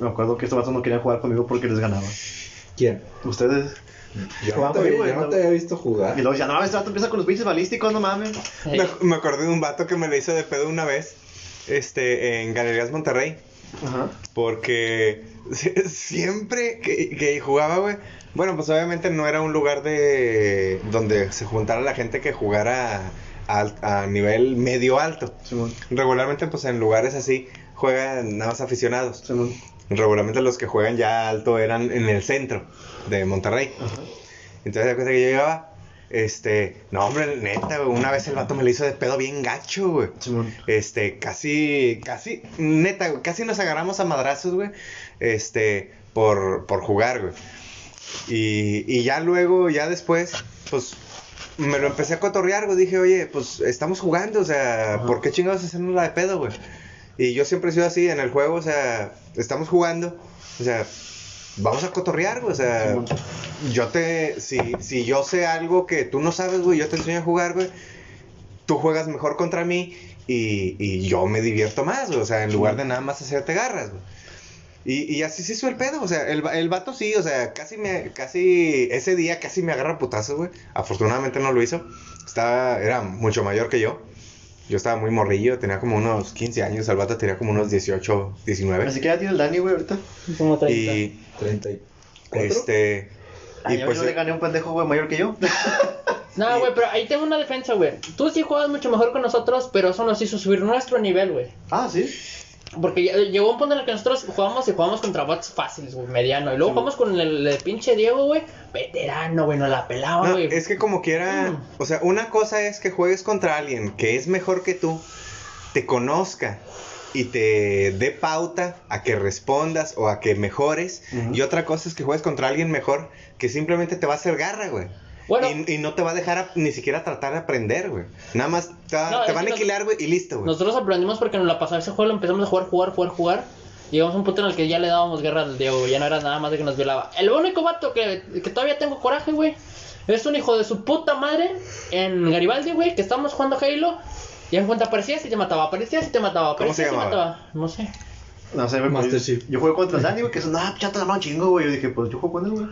Me acuerdo que estos vatos no querían jugar conmigo porque les ganaba. ¿Quién? Ustedes. Yo no te, conmigo, yo no te había visto Y jugar. luego ya, no, este vato empieza con los pinches balísticos, no mames. Eh, Me, me acordé de un vato que me le hizo de pedo una vez, este, en Galerías Monterrey. Ajá. Porque siempre que, que jugaba, güey. Bueno, pues obviamente no era un lugar de donde se juntara la gente que jugara a, a nivel medio alto. Regularmente, pues en lugares así juegan nada más aficionados. Regularmente los que juegan ya alto eran en el centro de Monterrey. Ajá. Entonces, de cuenta que yo llegaba, este, no, hombre, neta, una vez el vato me lo hizo de pedo bien gacho, güey. Este, casi, casi, neta, casi nos agarramos a madrazos, güey. Este, por, por jugar, güey. Y, y ya luego, ya después, pues, me lo empecé a cotorrear, güey. Dije, oye, pues, estamos jugando, o sea, Ajá. ¿por qué chingados hacernos la de pedo, güey? Y yo siempre he sido así en el juego, o sea, estamos jugando, o sea, vamos a cotorrear, güey, o sea, yo te, si, si yo sé algo que tú no sabes, güey, yo te enseño a jugar, güey, tú juegas mejor contra mí y, y yo me divierto más, güey, o sea, en lugar de nada más hacerte garras, güey. Y, y así se hizo el pedo, o sea, el, el vato sí, o sea, casi me, casi, ese día casi me agarra putazos, güey. Afortunadamente no lo hizo. Estaba, era mucho mayor que yo. Yo estaba muy morrillo, tenía como unos 15 años, el vato tenía como unos 18, 19. Así que ya tiene el Dani, güey, ahorita. como 30. Y, 34. este, Ay, y yo, pues, yo le gané a un pendejo, güey, mayor que yo. No, güey, pero ahí tengo una defensa, güey. Tú sí juegas mucho mejor que nosotros, pero eso nos hizo subir nuestro nivel, güey. ah, sí. Porque llegó un punto en el que nosotros jugamos y jugamos contra bots fáciles, güey, mediano. Y luego Sí, jugamos con el, el pinche Diego, güey, veterano, güey, nos la pelaba, No, güey. es que como quiera, Mm. o sea, una cosa es que juegues contra alguien que es mejor que tú, te conozca y te dé pauta a que respondas o a que mejores. Y otra cosa es que juegues contra alguien mejor que simplemente te va a hacer garra, güey. Bueno. y, y no te va a dejar a- ni siquiera tratar de aprender, güey. Nada más te, va- No, te es va a aniquilar, güey, y listo, güey. Nosotros aprendimos porque nos la pasaba ese juego, lo empezamos a jugar, jugar, jugar, jugar. Llegamos a un punto en el que ya le dábamos guerra al Diego, ya no era nada más de que nos violaba. El único vato que, que todavía tengo coraje, güey, es un hijo de su puta madre en Garibaldi, güey, que estamos jugando Halo. Y en cuanto aparecías y te mataba, aparecías y te mataba, ¿Cómo se aparecías y te mataba. No sé. No sé. Master pues, Chief. Yo jugué contra el Dani, güey, que es una chata la mano chingo, güey. Yo dije, pues yo juego con él, güey.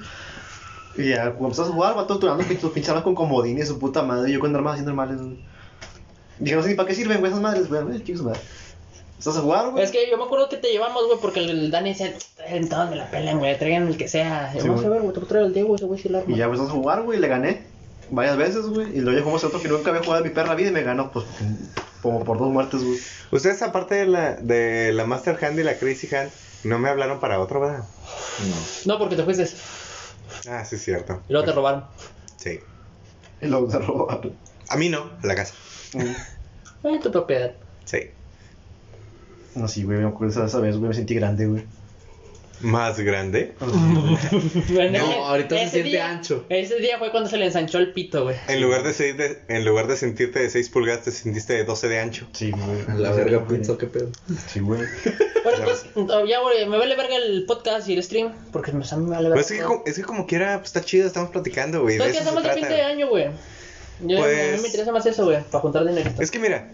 Y ya, cuando empezás a jugar, va todo turando pinches pinche armas con comodines, su puta madre. Y yo con armas así normales. Dije, no sé ni para qué sirven, güey, esas madres, güey. Chicos, madre. ¿Estás a jugar, güey? Es que yo me acuerdo que te llevamos, güey, porque el, el Dani decía, en todos me la pelan, güey, traigan el que sea. Sí, vamos a güey. ver, güey, te voy a traer el Diego, ese güey la arma. Y ya empezamos a jugar, güey, y le gané varias veces, güey. Y luego jugamos otro que nunca había jugado en mi perra vida y me ganó, pues, como por dos muertes, güey. Ustedes, aparte de la, de la Master Hand y la Crazy Hand, no me hablaron para otro, ¿verdad? No, porque te fuiste Ah, sí, es cierto. y luego te robaron. Sí. Y luego se robaron. A mí no, a la casa. Eh, tu propiedad. Sí. No, sí, güey, me acuerdo esa vez, güey, me sentí grande, güey. Más grande. Bueno, No, ahorita se siente día- ancho. Ese día fue cuando se le ensanchó el pito, güey. En lugar de, ser de- en lugar de sentirte de 6 pulgadas, te sentiste de 12 de ancho. Sí, güey. A la verga, pizza, qué pedo. Sí, güey. Bueno, pues, ya, güey, me vale verga el podcast y el stream, porque me, a mí me vale verga. es que, como, es que como quiera, pues está chido, estamos platicando, güey. de ¿Sabes qué eso se hacemos de fin de año, güey? Yo, Pues- A mí me interesa más eso, güey, para juntar dinero. Es que mira,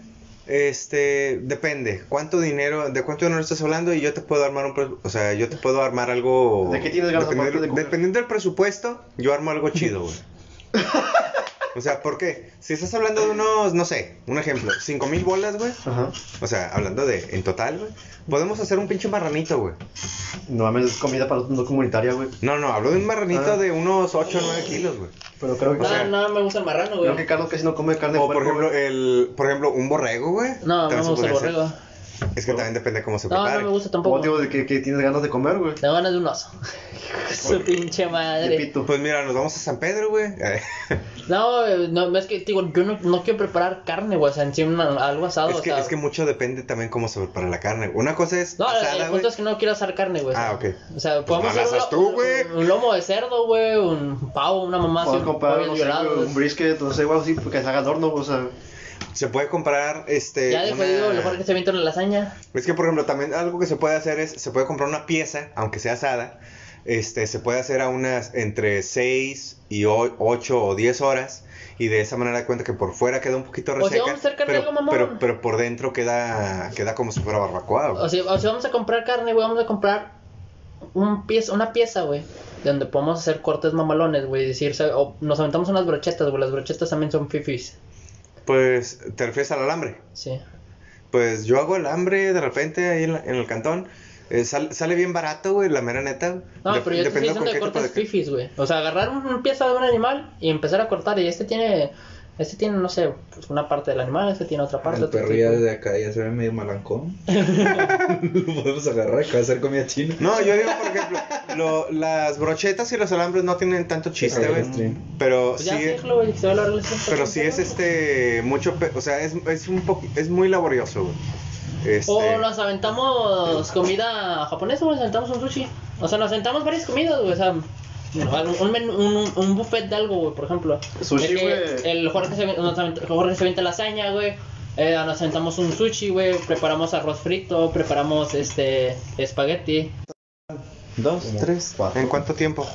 este, depende, cuánto dinero, de cuánto dinero estás hablando y yo te puedo armar un, o sea, yo te puedo armar algo. ¿De qué tienes ganas dependiendo, de dependiendo del presupuesto, yo armo algo chido, güey. O sea, ¿por qué? Si estás hablando de unos, no sé, un ejemplo, cinco mil bolas, güey. Ajá. O sea, hablando de, en total, güey. Podemos hacer un pinche marranito, güey. No mames, es comida para no comunitaria, güey. No, no, hablo de un marranito Ah. de unos 8 o 9 kilos, güey. Pero creo que. No, sea, no me gusta el marrano, güey. Creo que Carlos casi no come carne de O por ejemplo, güey. el, por ejemplo, un borrego, güey. No, no me gusta el podría hacer. Es que también depende de cómo se No, prepare. no me gusta ¿Cómo tampoco. digo de que, que tienes ganas de comer, güey? Tengo ganas de un oso. Su pinche madre. pito. Pues mira, nos vamos a San Pedro, güey. No, no, es que, digo, yo no, no quiero preparar carne, güey, o sea, en sí una- algo asado, es, o que, sea... es que mucho depende también cómo se prepara la carne. Una cosa es No, el- asada, el güey. punto es que no quiero asar carne, güey. o Ah, ok. O sea, Pues podemos no la hacer un, tú, güey. un, un lomo de cerdo, güey, un pavo, una mamá así, Puedo comprar, no sé, violados. güey, un brisket, no sé, algo así, porque se haga adorno, o sea. Se puede comprar, este... Ya de una- jodido, mejor que se aviente una lasaña. Es que, por ejemplo, también algo que se puede hacer es, se puede comprar una pieza, aunque sea asada, este, se puede hacer a unas entre 6 y 8 o 10 horas, y de esa manera cuenta que por fuera queda un poquito O sea, reseca, vamos a hacer carne pero, algo mamón. pero, pero por dentro queda, queda como si fuera barbacoa, güey. O sea, o sea, vamos a comprar carne, güey, vamos a comprar un pieza, una pieza, güey, de donde podemos hacer cortes mamalones, güey, decir, o nos aventamos unas brochetas, güey, las brochetas también son fifis. Pues, ¿te refieres al alambre? Sí. Pues yo hago el hambre de repente ahí en, la- en el cantón. Eh, sal- sale bien barato, güey, la mera neta. No, pero yo te estoy diciendo de cortes de- fifis, güey. O sea, agarrar un- una pieza de un animal y empezar a cortar. Y este tiene, este tiene, no sé, pues una parte del animal, este tiene otra parte. El perro ya desde acá ya se ve medio malancón. Lo podemos agarrar a hacer comida china. No, yo digo, por ejemplo, lo- las brochetas y los alambres no tienen tanto chiste, güey. sí. Pero Pues ya, sí, déjalo, que se va a pero sí es este, mucho, pe- o sea, es, es un poco, es muy laborioso, güey. Este, O nos aventamos comida japonesa, güey, nos aventamos un sushi. O sea, nos aventamos varias comidas, güey, o sea, un, menú- un, un buffet de algo, güey, por ejemplo. Sushi, güey. El Jorge se, nos Jorge se avienta lasaña, güey. Eh, nos aventamos un sushi, güey. Preparamos arroz frito, preparamos este espagueti. dos, tres, cuatro. ¿en cuánto tiempo?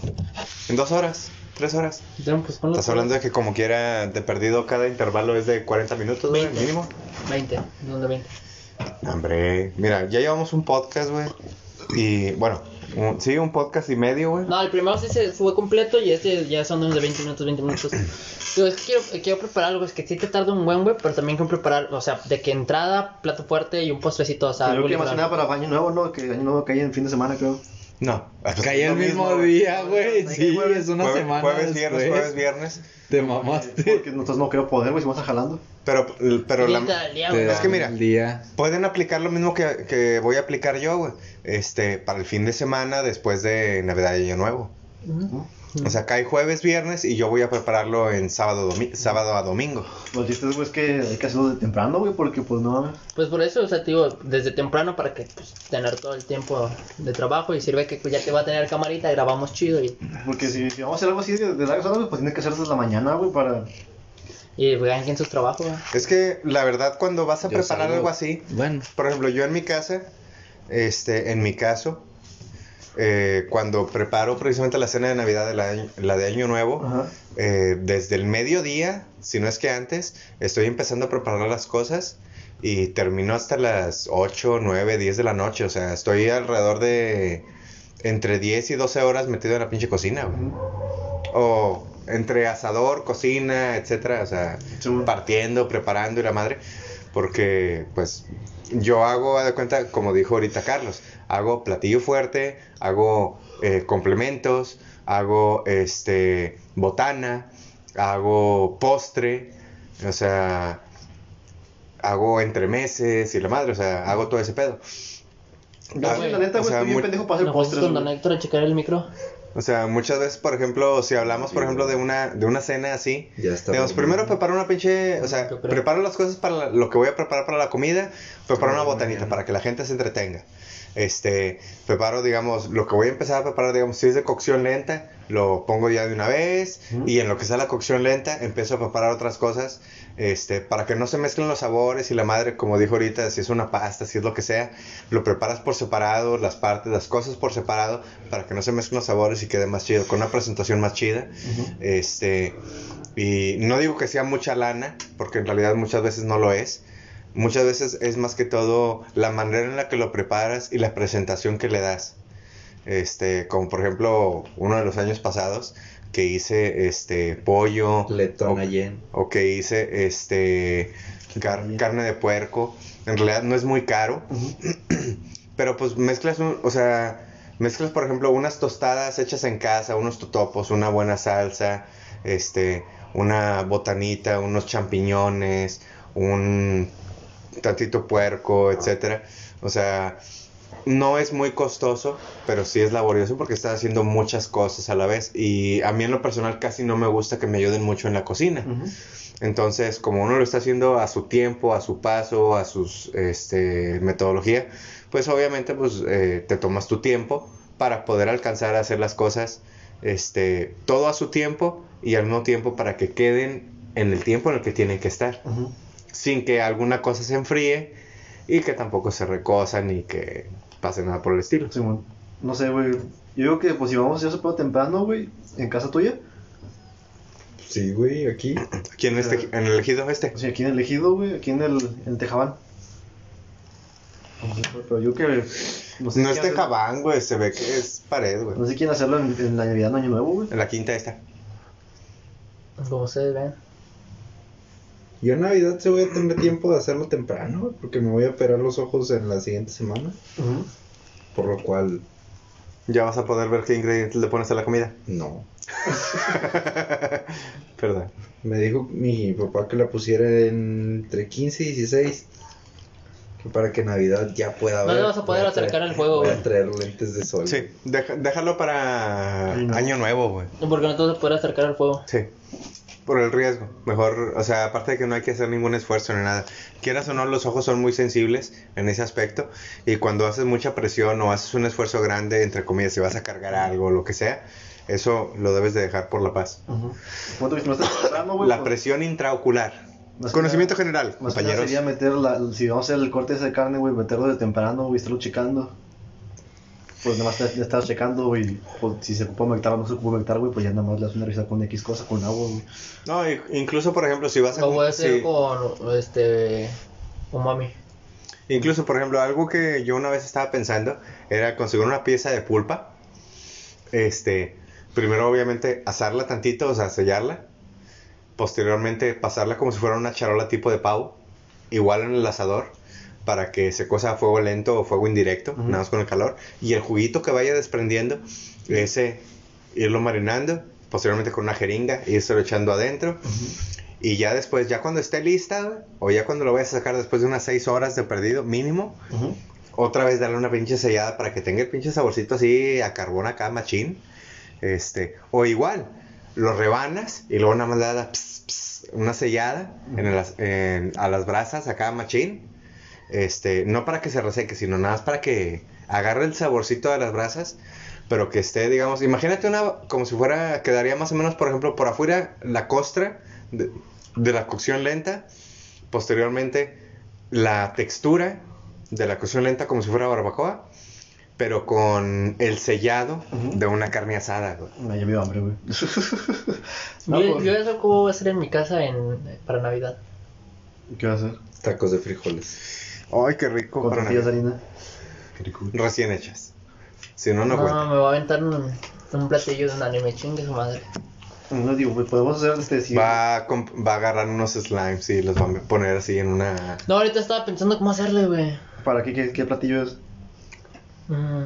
¿En dos horas? ¿Tres horas? Ya, pues, ponlo Estás hablando de que como quiera, de perdido, cada intervalo es de 40 minutos, güey, Veinte. mínimo. 20, ¿dónde 20? Hombre, mira, ya llevamos un podcast, güey. Y bueno, un- sí, un podcast y medio, güey. No, el primero sí se fue completo y este ya son unos de 20 minutos, 20 minutos. Digo, es que quiero, quiero preparar algo, es que sí te tarda un buen, güey, pero también quiero preparar, o sea, de que entrada, plato fuerte y un postrecito, o sea, Creo algo que más nada para Año Nuevo, ¿no? Que Año Nuevo cae en fin de semana, creo. No. Caía el mismo día, güey. Sí, jueves- es una Jueves, semana jueves, viernes, después. jueves, viernes. Te mamaste. Porque nosotros no creo poder, güey, si vamos a jalando. Pero, pero la, día. Es que mira. día. pueden aplicar lo mismo que, que voy a aplicar yo, güey. Este, para el fin de semana después de Navidad y Año Nuevo. Ujú. O sea, cae jueves, viernes y yo voy a prepararlo en sábado, domi- sábado a domingo. Los chistes, güey, es que hay que hacerlo de temprano, güey, porque pues no mames. Pues por eso, o sea, te digo, desde temprano para que pues, tener todo el tiempo de trabajo y sirve que pues, ya te va a tener camarita, grabamos chido y, Porque si, si vamos a hacer algo así de, de largas horas, pues tiene que hacerse desde la mañana, güey, para. y vean en sus trabajos. güey. Es que la verdad cuando vas a Yo preparar salgo- algo así, Bueno, por ejemplo, yo en mi casa, este, en mi caso, eh, cuando preparo precisamente la cena de Navidad, de la, la de Año Nuevo, eh, desde el mediodía, si no es que antes, estoy empezando a preparar las cosas y termino hasta las 8, 9, 10 de la noche. O sea, estoy alrededor de entre 10 y 12 horas metido en la pinche cocina, güey. O entre asador, cocina, etcétera, o sea, Sí, partiendo, preparando y la madre, porque pues yo hago, de cuenta, como dijo ahorita Carlos, hago platillo fuerte, hago eh, complementos, hago este botana, hago postre, o sea, hago entremeses y la madre, o sea, hago todo ese pedo. Yo, Ah, güey, la neta, o güey, sea, estoy bien muy- pendejo para hacer ¿No postres. con Don. Héctor a checar el micro? O sea, muchas veces, por ejemplo, si hablamos, por ejemplo, de una, de una cena así, Ya está. digamos, primero preparo una pinche, o sea, preparo las cosas para la- lo que voy a preparar para la comida, preparo una botanita para que la gente se entretenga. Este, preparo, digamos, lo que voy a empezar a preparar, digamos, si es de cocción lenta, lo pongo ya de una vez, y en lo que sea la cocción lenta, empiezo a preparar otras cosas, este, para que no se mezclen los sabores y la madre, como dijo ahorita, si es una pasta, si es lo que sea, lo preparas por separado, las partes, las cosas por separado, para que no se mezclen los sabores y quede más chido, con una presentación más chida. Este, y no digo que sea mucha lana, porque en realidad muchas veces no lo es. Muchas veces es más que todo la manera en la que lo preparas y la presentación que le das. Este, como por ejemplo, uno de los años pasados que hice este pollo Letón o, o que hice este car- carne de puerco. En realidad no es muy caro, pero pues mezclas, un- o sea, mezclas por ejemplo unas tostadas hechas en casa, unos totopos, una buena salsa, este, una botanita, unos champiñones, un tantito puerco, etcétera. O sea, no es muy costoso, pero sí es laborioso porque estás haciendo muchas cosas a la vez. Y a mí en lo personal casi no me gusta que me ayuden mucho en la cocina. Entonces, como uno lo está haciendo a su tiempo, a su paso, a su este, metodología, pues obviamente pues, eh, te tomas tu tiempo para poder alcanzar a hacer las cosas este, todo a su tiempo y al mismo tiempo para que queden en el tiempo en el que tienen que estar, sin que alguna cosa se enfríe y que tampoco se recosa ni que pase nada por el estilo. Simón. No sé, güey. Yo digo que, pues, si vamos a hacer eso temprano, güey, en casa tuya, Sí, güey, aquí. Aquí en, este, en el ejido este. sea, aquí en el Ejido, güey, aquí en el, en el Tejabán. No sé, güey, Pero yo que. No sé No quién es de hacer- Jabán, güey, se ve que es pared, güey. No sé quién hacerlo en, en la Navidad, en Año Nuevo, güey. En la quinta esta. Como ustedes ven. Yo en Navidad se voy a tener tiempo de hacerlo temprano, porque me voy a operar los ojos en la siguiente semana. Por lo cual, Ya vas a poder ver qué ingredientes le pones a la comida. no. Perdón. Me dijo mi papá que la pusiera entre 15 y 16. Que para que Navidad ya pueda No ver. le vas a poder voy traer- acercar al fuego, Voy güey. a traer lentes de sol. Sí, deja- déjalo para Ay, no. año nuevo, güey. Porque no te vas a poder acercar al fuego. Sí. Por el riesgo. Mejor, o sea, aparte de que no hay que hacer ningún esfuerzo ni nada. Quieras o no, los ojos son muy sensibles en ese aspecto. Y cuando haces mucha presión o haces un esfuerzo grande, entre comillas, si vas a cargar algo o lo que sea, eso lo debes de dejar por la paz. Temprano, güey. La presión intraocular. Más Conocimiento general, Más compañeros. sería meter la, si vamos a hacer el corte de carne, güey, meterlo de temprano, güey, estarlo checando. Pues nada más te estás checando, güey, pues, si se ocupa humectar o no se ocupa humectar, güey, pues ya nada más le das una risa con X cosa, con agua, güey. No, incluso, por ejemplo, si vas a... Lo voy a hacer sí. con este umami. Incluso, por ejemplo, algo que yo una vez estaba pensando era conseguir una pieza de pulpa. Este, primero obviamente asarla tantito, o sea, sellarla. Posteriormente pasarla como si fuera una charola tipo de pavo, igual en el asador, para que se cosa a fuego lento o fuego indirecto, nada más con el calor. Y el juguito que vaya desprendiendo, ese irlo marinando, posteriormente con una jeringa, irse echando adentro. Y ya después, ya cuando esté lista, o ya cuando lo vayas a sacar después de unas 6 horas de perdido, mínimo, otra vez darle una pinche sellada para que tenga el pinche saborcito así a carbón acá, machín. Este, o igual, lo rebanas y luego nada más le das una sellada en el en- a las brasas acá, machín. Este, no para que se reseque, sino nada más para que agarre el saborcito de las brasas, pero que esté, digamos, imagínate una, como si fuera, quedaría más o menos, por ejemplo, por afuera la costra de, de la cocción lenta, posteriormente la textura de la cocción lenta como si fuera barbacoa, pero con el sellado de una carne asada, güey. Me ya me hambre, güey. No, yo, pues, yo eso cómo voy a hacer en mi casa en, para Navidad. ¿Qué vas a hacer? Tacos de frijoles. Ay, qué rico. Con tortillas de harina. Qué rico. Recién hechas. Si no, no No, cuenta. me va a aventar un, un platillo de un anime, chingue su madre. No digo, güey, podemos hacer este sí. Va a, comp- va a agarrar unos slimes y los va a poner así en una... No, ahorita estaba pensando cómo hacerle, güey. ¿Para qué, qué, qué platillo es? Mm,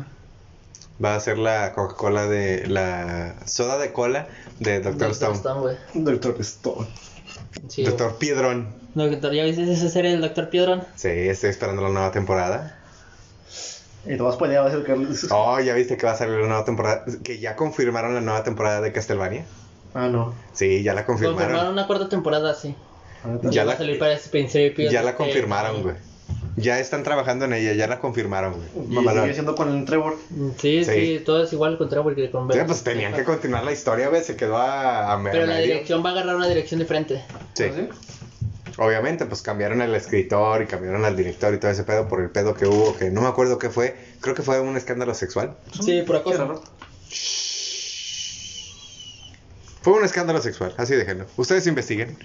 Va a hacer la Coca-Cola de... La soda de cola de Dr. Doctor Stone. Stone, güey. Doctor Stone. Sí, Doctor Piedrón. Doctor, ¿ya viste esa serie del Doctor Piedrón? Sí, estoy esperando la nueva temporada. Y te vas a poner a hacer Carlos. Oh, ya viste que va a salir la nueva temporada. Que ya confirmaron la nueva temporada de Castlevania. Ah, no. Sí, ya la Confirmaron confirmaron. una cuarta temporada, sí. Ya va la- a salir para ese principio. Ya la confirmaron, güey. Ya están trabajando en ella, ya la confirmaron, güey. Y sigue siendo con el Trevor. Sí, Sí. sí, todo es igual con Trevor que con Sí, Bell. pues tenían que continuar la historia, güey. Se quedó a, a Pero a la medio. dirección va a agarrar una dirección diferente. Sí. ¿Ah, sí? Obviamente, pues cambiaron el escritor y cambiaron al director y todo ese pedo por el pedo que hubo, que no me acuerdo qué fue. Creo que fue un escándalo sexual. Sí, por Qué acoso. Fue un escándalo sexual, así déjenlo. Ustedes investiguen.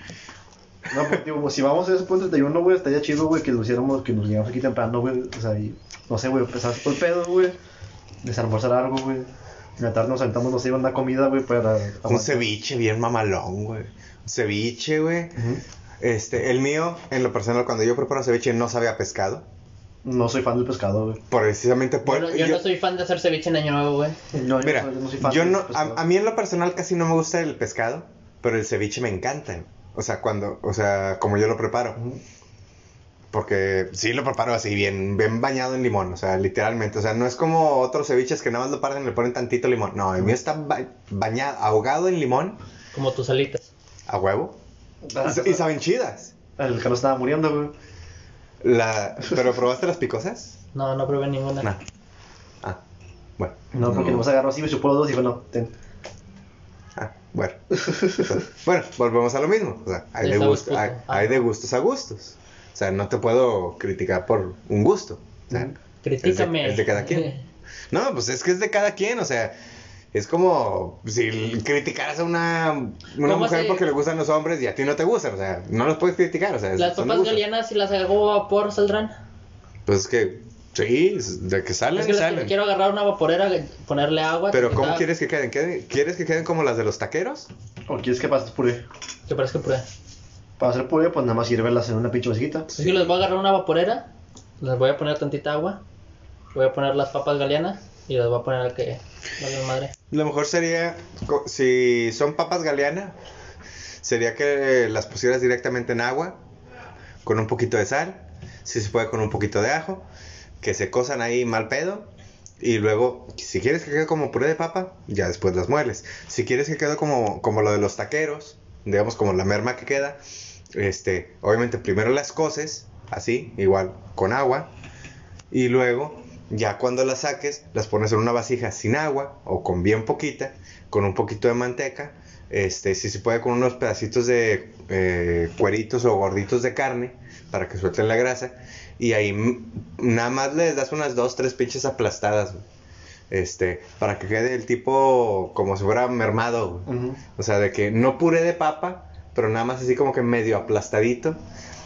No, pues, digo, si vamos a ese punto 31, güey, estaría chido, güey, que lo hiciéramos, que nos llegamos aquí temprano, güey. O sea, y, no sé, güey, empezar por el pedo, güey. Desalmorzar algo, güey. En la tarde nos aventamos, no sé, una comida, güey, para. Un ceviche bien mamalón, güey. Un ceviche, güey. Este, el mío, en lo personal, cuando yo preparo ceviche, no sabe a pescado. No soy fan del pescado, güey. Precisamente por. Yo, no- yo yo- no soy fan de hacer ceviche en Año Nuevo, güey. No, yo Mira, no soy- no soy fan yo no, a, a mí en lo personal casi no me gusta el pescado, pero el ceviche me encanta. O sea, cuando, o sea, como yo lo preparo. Porque sí lo preparo así, bien, bien bañado en limón, o sea, literalmente. O sea, no es como otros ceviches que nada más lo parten y le ponen tantito limón. No, el mío está ba- bañado, ahogado en limón, Como tus alitas. a huevo. Ah, Y, y saben chidas. El Carlos estaba muriendo, güey. La, ¿Pero probaste las picosas? No, no probé ninguna. No. Ah, bueno. No, porque nomás agarró así, me chupó los dos y dijo, no, ten. Bueno. bueno, volvemos a lo mismo. O sea, hay de, gusto- hay, Ah. hay de gustos a gustos. O sea, no te puedo criticar por un gusto. O sea, Critícame. Es de, es de cada quien. No, pues es que es de cada quien. O sea, es como si criticaras a una, una ¿Cómo mujer se- porque le gustan los hombres y a ti no te gustan. O sea, no los puedes criticar. O sea, Las papas galeanas, si las hago a vapor, saldrán. Pues es que, sí, de que salen, Es que salen. quiero agarrar una vaporera, ponerle agua. Pero ¿cómo quieres que queden? ¿Queden- ¿Quieres que queden como las de los taqueros? ¿O quieres que pases puré? Que parezca puré. Para hacer puré, pues nada más sirvelas en una pinche vasijita. Así que les voy a agarrar una vaporera, les voy a poner tantita agua, voy a poner las papas galeanas y las voy a poner a que madre. Lo mejor sería, si son papas galeana, sería que las pusieras directamente en agua, con un poquito de sal, si se puede con un poquito de ajo, que se cosan ahí mal pedo, y luego, si quieres que quede como puré de papa, ya después las mueles. Si quieres que quede como, como lo de los taqueros, digamos como la merma que queda, este, obviamente primero las coces, así, igual, con agua, y luego, ya cuando las saques, las pones en una vasija sin agua o con bien poquita, con un poquito de manteca, este, si se puede con unos pedacitos de eh, cueritos o gorditos de carne para que suelten la grasa. Y ahí nada más les das unas dos, tres pinches aplastadas, güey. Este, para que quede el tipo como si fuera mermado, güey. Ujú. O sea, de que no puré de papa, pero nada más así como que medio aplastadito.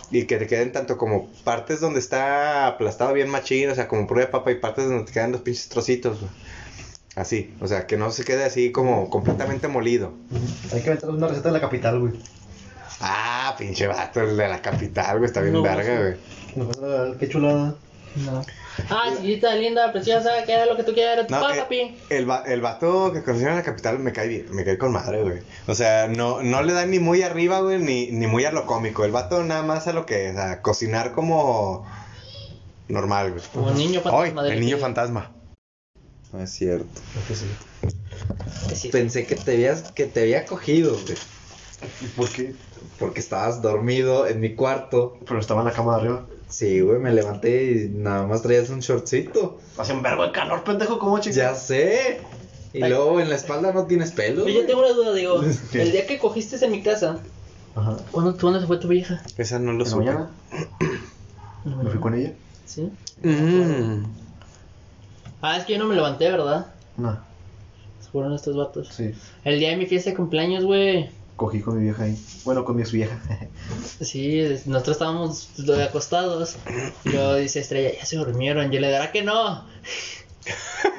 Y que te queden tanto como partes donde está aplastado bien machín, o sea, como puré de papa, y partes donde te quedan los pinches trocitos. güey. Así, o sea, que no se quede así como completamente molido. Hay que meter una receta de la capital, güey. Ah, pinche vato, el de la capital, güey, está bien No, verga, sí. güey. Pasa la- Qué chulada. No. Ah, chiquita, linda, preciosa, que haga lo que tú quieras. No, eh, papi. el, el vato que conoció en la capital me cae bien, me cae con madre, güey. O sea, no, no le da ni muy arriba, güey, ni, ni muy a lo cómico. El vato nada más a lo que, o sea, cocinar como normal, güey. Como el niño Ay, fantasma el niño que- fantasma. No es cierto. Creo que sí. sí. Pensé que te habías, que te había cogido, güey. ¿Y por qué? Porque estabas dormido en mi cuarto. Pero estaba en la cama de arriba. Sí, güey, me levanté y nada más traías un shortcito. Hace un verbo de calor, pendejo, ¿cómo Ya chingada? sé. Y Ay. luego en la espalda no tienes pelo. Yo tengo una duda, digo. ¿Qué? El día que cogiste en mi casa, Ajá. ¿cuándo, ¿cuándo se fue tu vieja? Esa no lo ¿En la supe. mañana? Me fui con ella. ¿Sí? Mm. Ah, es que yo no me levanté, ¿verdad? No, Fueron estos vatos. sí. El día de mi fiesta de cumpleaños, güey. Cogí con mi vieja ahí. Bueno, con mi ex vieja. Sí, nosotros estábamos acostados. Yo dice Estrella, ya se durmieron. Yo le dará que no.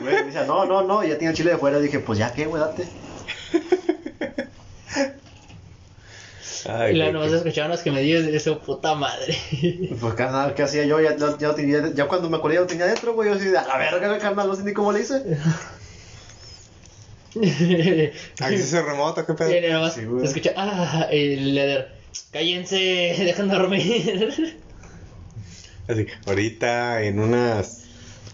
Güey, me dice, no, no, no, ya tiene el chile de fuera. Dije, pues ya qué, güey, date. Ay, y luego nomás escuchaban los que me dio de su puta madre. Pues carnal, ¿qué hacía yo? Ya, ya, ya, lo tenía- ya cuando me acordé ya lo tenía dentro, güey. Yo así, de, a la verga, carnal, no sé ni cómo le hice. ¿Aquí se remoto? ¿Qué pedo? Nomás Sí, se escucha, ah, el líder, cállense, dejan dormir. Así, ahorita en unas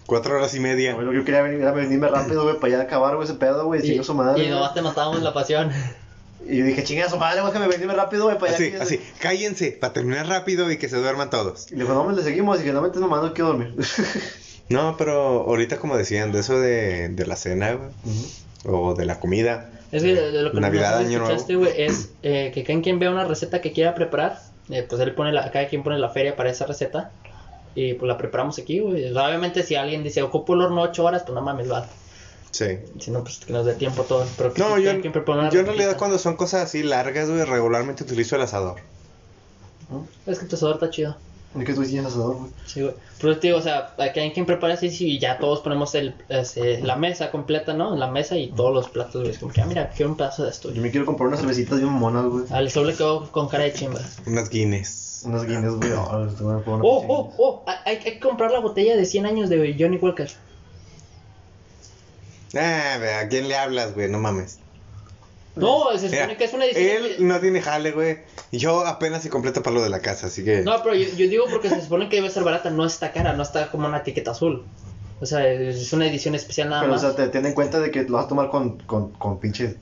cuatro horas y media. Que yo quería venir, venirme rápido, güey, para allá acabar, güey, ese pedo, güey, y, chingo su madre. y nomás te matábamos la pasión. Y yo dije, chinga su madre, güey, que me venirme rápido, güey, para allá. Así, que- así, cállense, para terminar rápido y que se duerman todos. Y le dijo, no, me le seguimos, y que no me estés mamando, quiero dormir. No, pero ahorita como decían, de eso de, de la cena, güey, o de la comida. Es que de, lo que Navidad, Año escuchaste, güey, es eh, que cada quien vea una receta que quiera preparar, eh, pues él pone la, cada quien pone la feria para esa receta y pues la preparamos aquí, güey. O sea, obviamente si alguien dice, ocupo el horno 8 horas, pues no mames, va. Sí. Si no, pues que nos dé tiempo todo. Pero que No, yo, yo en realidad cuando son cosas así largas, güey, regularmente utilizo el asador. Es que tu asador está chido. ¿Y qué tú hiciste asador, güey? Sí, güey. Pero te digo, o sea, aquí hay quien prepara así y ya todos ponemos el, ese, la mesa completa, ¿no? La mesa y todos los platos, güey. Es como que, ah, mira, quiero un pedazo de esto. Yo me quiero comprar unas cervecitas bien monas, güey. Al sobre quedó con cara de chimba. Unas Guinness. Unas Guinness, güey. Ah, Oh, pinche- oh, oh, hay, hay que comprar la botella de 100 años de Johnny Walker. Ah, ¿a quién le hablas, güey? No mames. No, se Mira, supone que es una edición. él no tiene jale, güey. Y yo apenas si completo para lo de la casa, así que... No, pero yo, yo digo porque se supone que debe ser barata, no está cara, no está como una etiqueta azul. O sea, es una edición especial nada Pero, o más. sea, te, ten en cuenta de que lo vas a tomar con, con, con pinche.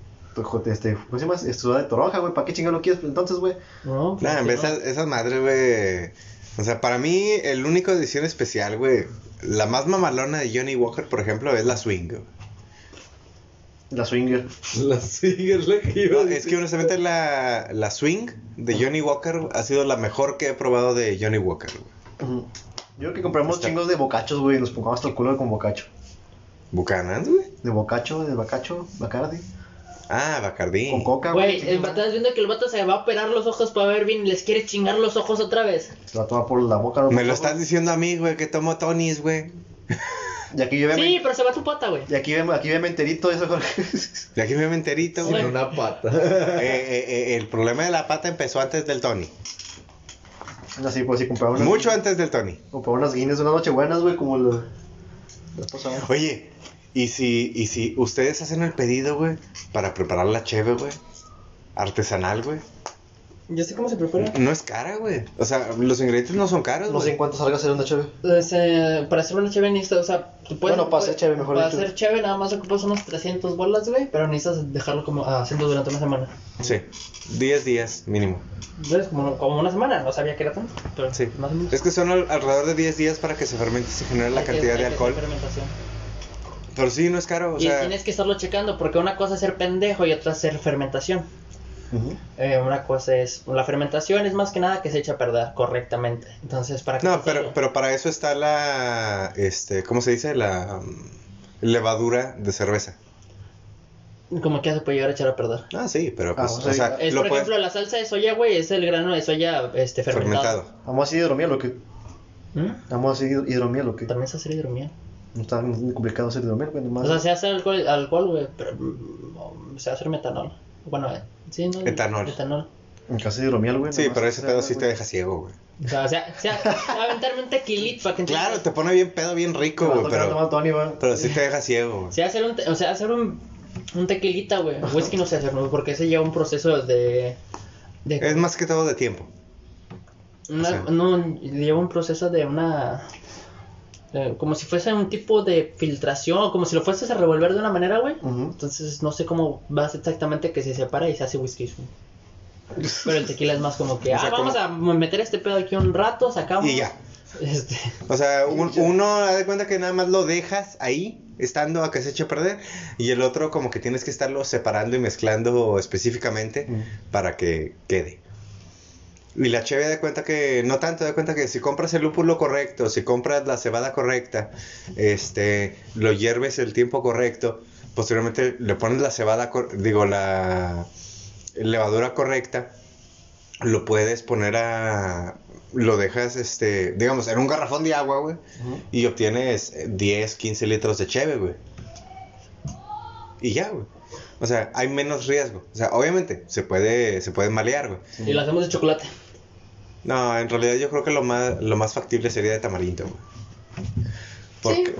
Este, ¿Cómo se llama? Estuda de toronja, güey. ¿Para qué chingado lo quieres entonces, güey? No, Nah, en pues, vez no. esas, esas madres, güey. O sea, para mí, el único edición especial, güey. La más mamalona de Johnny Walker, por ejemplo, es la Swing. güey. La swinger. La es la que iba No, a es que honestamente la, la Swing de Johnny Walker ha sido la mejor que he probado de Johnny Walker. güey. Yo creo que compramos Está- chingos de bocachos, güey. y Nos pongamos hasta el culo con bocacho. Bucanans, güey. De bocacho, de bacacho, bacardi. Ah, Bacardí. Con coca, Güey, güey. el vato- estás viendo que el vato se va a operar los ojos para ver bien, les quiere chingar los ojos otra vez. Se la toma por la boca. Me lo estás diciendo a mí, güey, que tomo Tonys, güey. Y aquí yo Sí, pero se va tu pata, güey. Y aquí vemos, aquí veme enterito eso, Jorge. De aquí me enterito, güey. Sin una pata. Eh, eh, eh, el problema de la pata empezó antes del Tony. Así, pues, si compraba unas. Mucho antes del Tony. Compraba unas guinness, unas noche buenas, güey, como lo. Oye, ¿y si, y si ustedes hacen el pedido, güey, para preparar la cheve, güey? Artesanal, güey. Yo sé cómo se prepara. No es cara, güey. O sea, los ingredientes no son caros, No sé güey. en cuánto salga a hacer una chévere. Pues, eh, para hacer una cheve necesitas, o sea, tú puedes... Bueno, para hacer cheve, mejor Para dicho. hacer cheve nada más ocupas unos 300 bolas, güey, pero necesitas dejarlo como haciendo durante una semana. Sí, 10 días mínimo. ¿Ves? Como, como una semana, no sabía que era tanto, pero Sí. más o menos. Es que son al- alrededor de 10 días para que se fermente y se genere la Hay que- cantidad de hay que hacer alcohol. fermentación. Pero sí, no es caro, o y sea... tienes que estarlo checando, porque una cosa es ser pendejo y otra es ser fermentación. Eh, una cosa es, la fermentación es más que nada que se echa a perder correctamente. Entonces, para que No, pero, pero para eso está la, este, ¿cómo se dice? La mm, levadura de cerveza. Como que ya se puede llegar a echar a perder. Ah, sí, pero pues, Ah, o o sea, Es, lo por puedes ejemplo, la salsa de soya, güey, es el grano de soya este, fermentado. fermentado. Vamos a hacer hidromiel o qué? ¿Mm? Vamos a hacer hid- hidromiel o qué? También se hace hidromiel. No está complicado hacer hidromiel, güey, nomás. O sea, se hace alcohol, alcohol güey, pero mm, se hace metanol. Bueno, eh, sí, ¿no? Etanol. Etanol. En casa de hidromiel, güey. Sí, pero ese pedo sí te deja ciego, güey. O sea, o sea, o sea, aventarme un tequilito para que Claro, te pone bien pedo, bien rico, güey, pero, Tony, pero sí te deja ciego, güey. O sea, hacer un, te- o sea, hacer un, un tequilita, güey. Whisky no se hace, ¿no? porque ese lleva un proceso de... de Es más que todo de tiempo. una- o sea. no, lleva un proceso de una... eh, como si fuese un tipo de filtración, o como si lo fueses a revolver de una manera, güey. Entonces no sé cómo vas exactamente que se separa y se hace whisky. güey. Pero el tequila es más como que, O sea, ah, vamos a meter este pedo aquí un rato, sacamos. Y ya. Este, O sea, un- uno da de cuenta que nada más lo dejas ahí, estando a que se eche a perder, y el otro como que tienes que estarlo separando y mezclando específicamente Mm. para que quede. Y la cheve de cuenta que, no tanto, de cuenta que si compras el lúpulo correcto, si compras la cebada correcta, este, lo hierves el tiempo correcto, posteriormente le pones la cebada, cor- digo, la levadura correcta, lo puedes poner a, lo dejas, este, digamos, en un garrafón de agua, güey, y obtienes eh, 10, 15 litros de cheve, güey. Y ya, güey. O sea, hay menos riesgo. O sea, obviamente, se puede, se puede malear, güey. Y lo hacemos de chocolate. No, en realidad yo creo que lo más, lo más factible sería de tamarindo.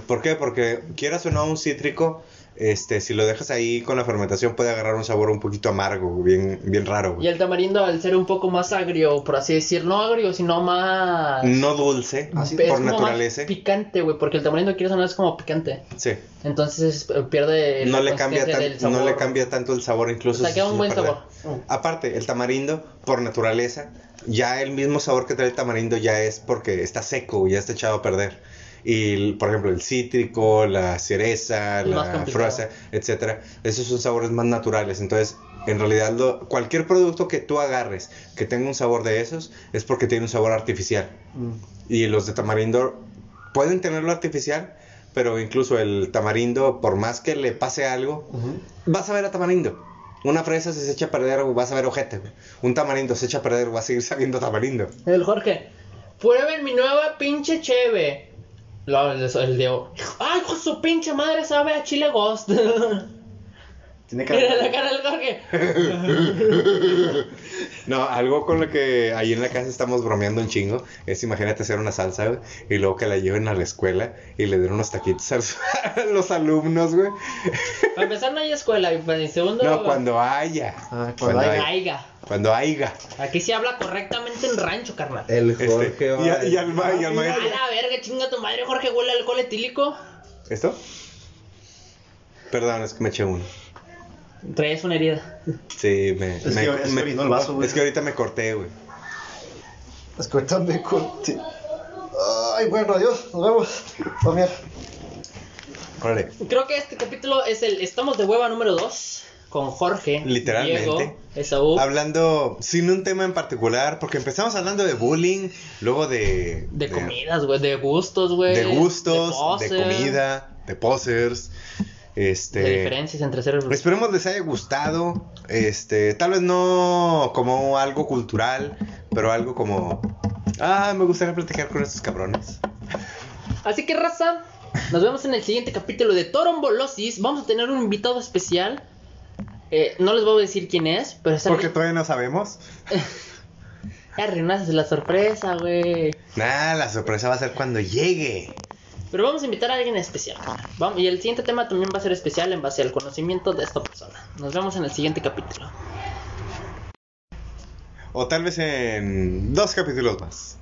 ¿Por qué? Porque quieras o no un cítrico, este, si lo dejas ahí con la fermentación puede agarrar un sabor un poquito amargo, bien, bien raro, Y güey. el tamarindo, al ser un poco más agrio, por así decir, no agrio, sino más. No dulce, Así, es por como más naturaleza. picante, güey, porque el tamarindo, quieres no, es como picante. Sí. Entonces eh, pierde. No la le, cambia tan- del no le sabor. cambia tanto el sabor, incluso. O sea, queda un buen sabor. perder. Aparte, el tamarindo, por naturaleza, ya el mismo sabor que trae el tamarindo ya es porque está seco, ya está echado a perder. Y, por ejemplo, el cítrico, la cereza, la fresa, etcétera, esos son sabores más naturales. Entonces, en realidad, lo- cualquier producto que tú agarres que tenga un sabor de esos es porque tiene un sabor artificial. Y los de tamarindo pueden tenerlo artificial, pero incluso el tamarindo, por más que le pase algo, vas a ver a tamarindo. Una fresa si se echa a perder, vas a ver ojete. Un tamarindo se echa a perder, va a seguir sabiendo tamarindo. El Jorge, prueben mi nueva pinche cheve. Lo- el, el Diego, ay, hijo su pinche madre, sabe a chile ghost. Tiene Mira la que cara del Jorge. No, algo con lo que ahí en la casa estamos bromeando un chingo es imagínate hacer una salsa, güey, y luego que la lleven a la escuela y le den unos taquitos a los, alumnos, güey. Para empezar, no hay escuela. Y para el segundo, No, cuando haya. Ah, Cuando cuando haya. Cuando haya. Aquí se habla correctamente en rancho, carnal. El Este, Jorge y, a- y al, ma- y al A la verga, chinga tu madre, Jorge, huele alcohol etílico. ¿Esto? Perdón, es que me eché uno. Traes una herida. Sí, me. Es me- que- es me- el vaso, güey. es que ahorita me corté, güey. Es que ahorita me corté. Ay, bueno, adiós, nos vemos. Vamos a ver. Órale. Creo que este capítulo es el Estamos de hueva número 2 con Jorge, Literalmente. Diego, Esaú, Hablando sin un tema en particular, porque empezamos hablando de bullying, luego de. de comidas, güey, de gustos, güey. De gustos, de, comida, de posers. Este. De diferencias entre seres. Esperemos les haya gustado. Este, tal vez no como algo cultural, pero algo como. Ah, me gustaría platicar con estos cabrones. Así que, raza, nos vemos en el siguiente capítulo de Torombolosis. Vamos a tener un invitado especial. Eh, no les voy a decir quién es, pero está Porque todavía no sabemos. Ya arruinaste la sorpresa, güey. Nah, la sorpresa va a ser cuando llegue. Pero vamos a invitar a alguien especial. Y el siguiente tema también va a ser especial en base al conocimiento de esta persona. Nos vemos en el siguiente capítulo. O tal vez en dos capítulos más.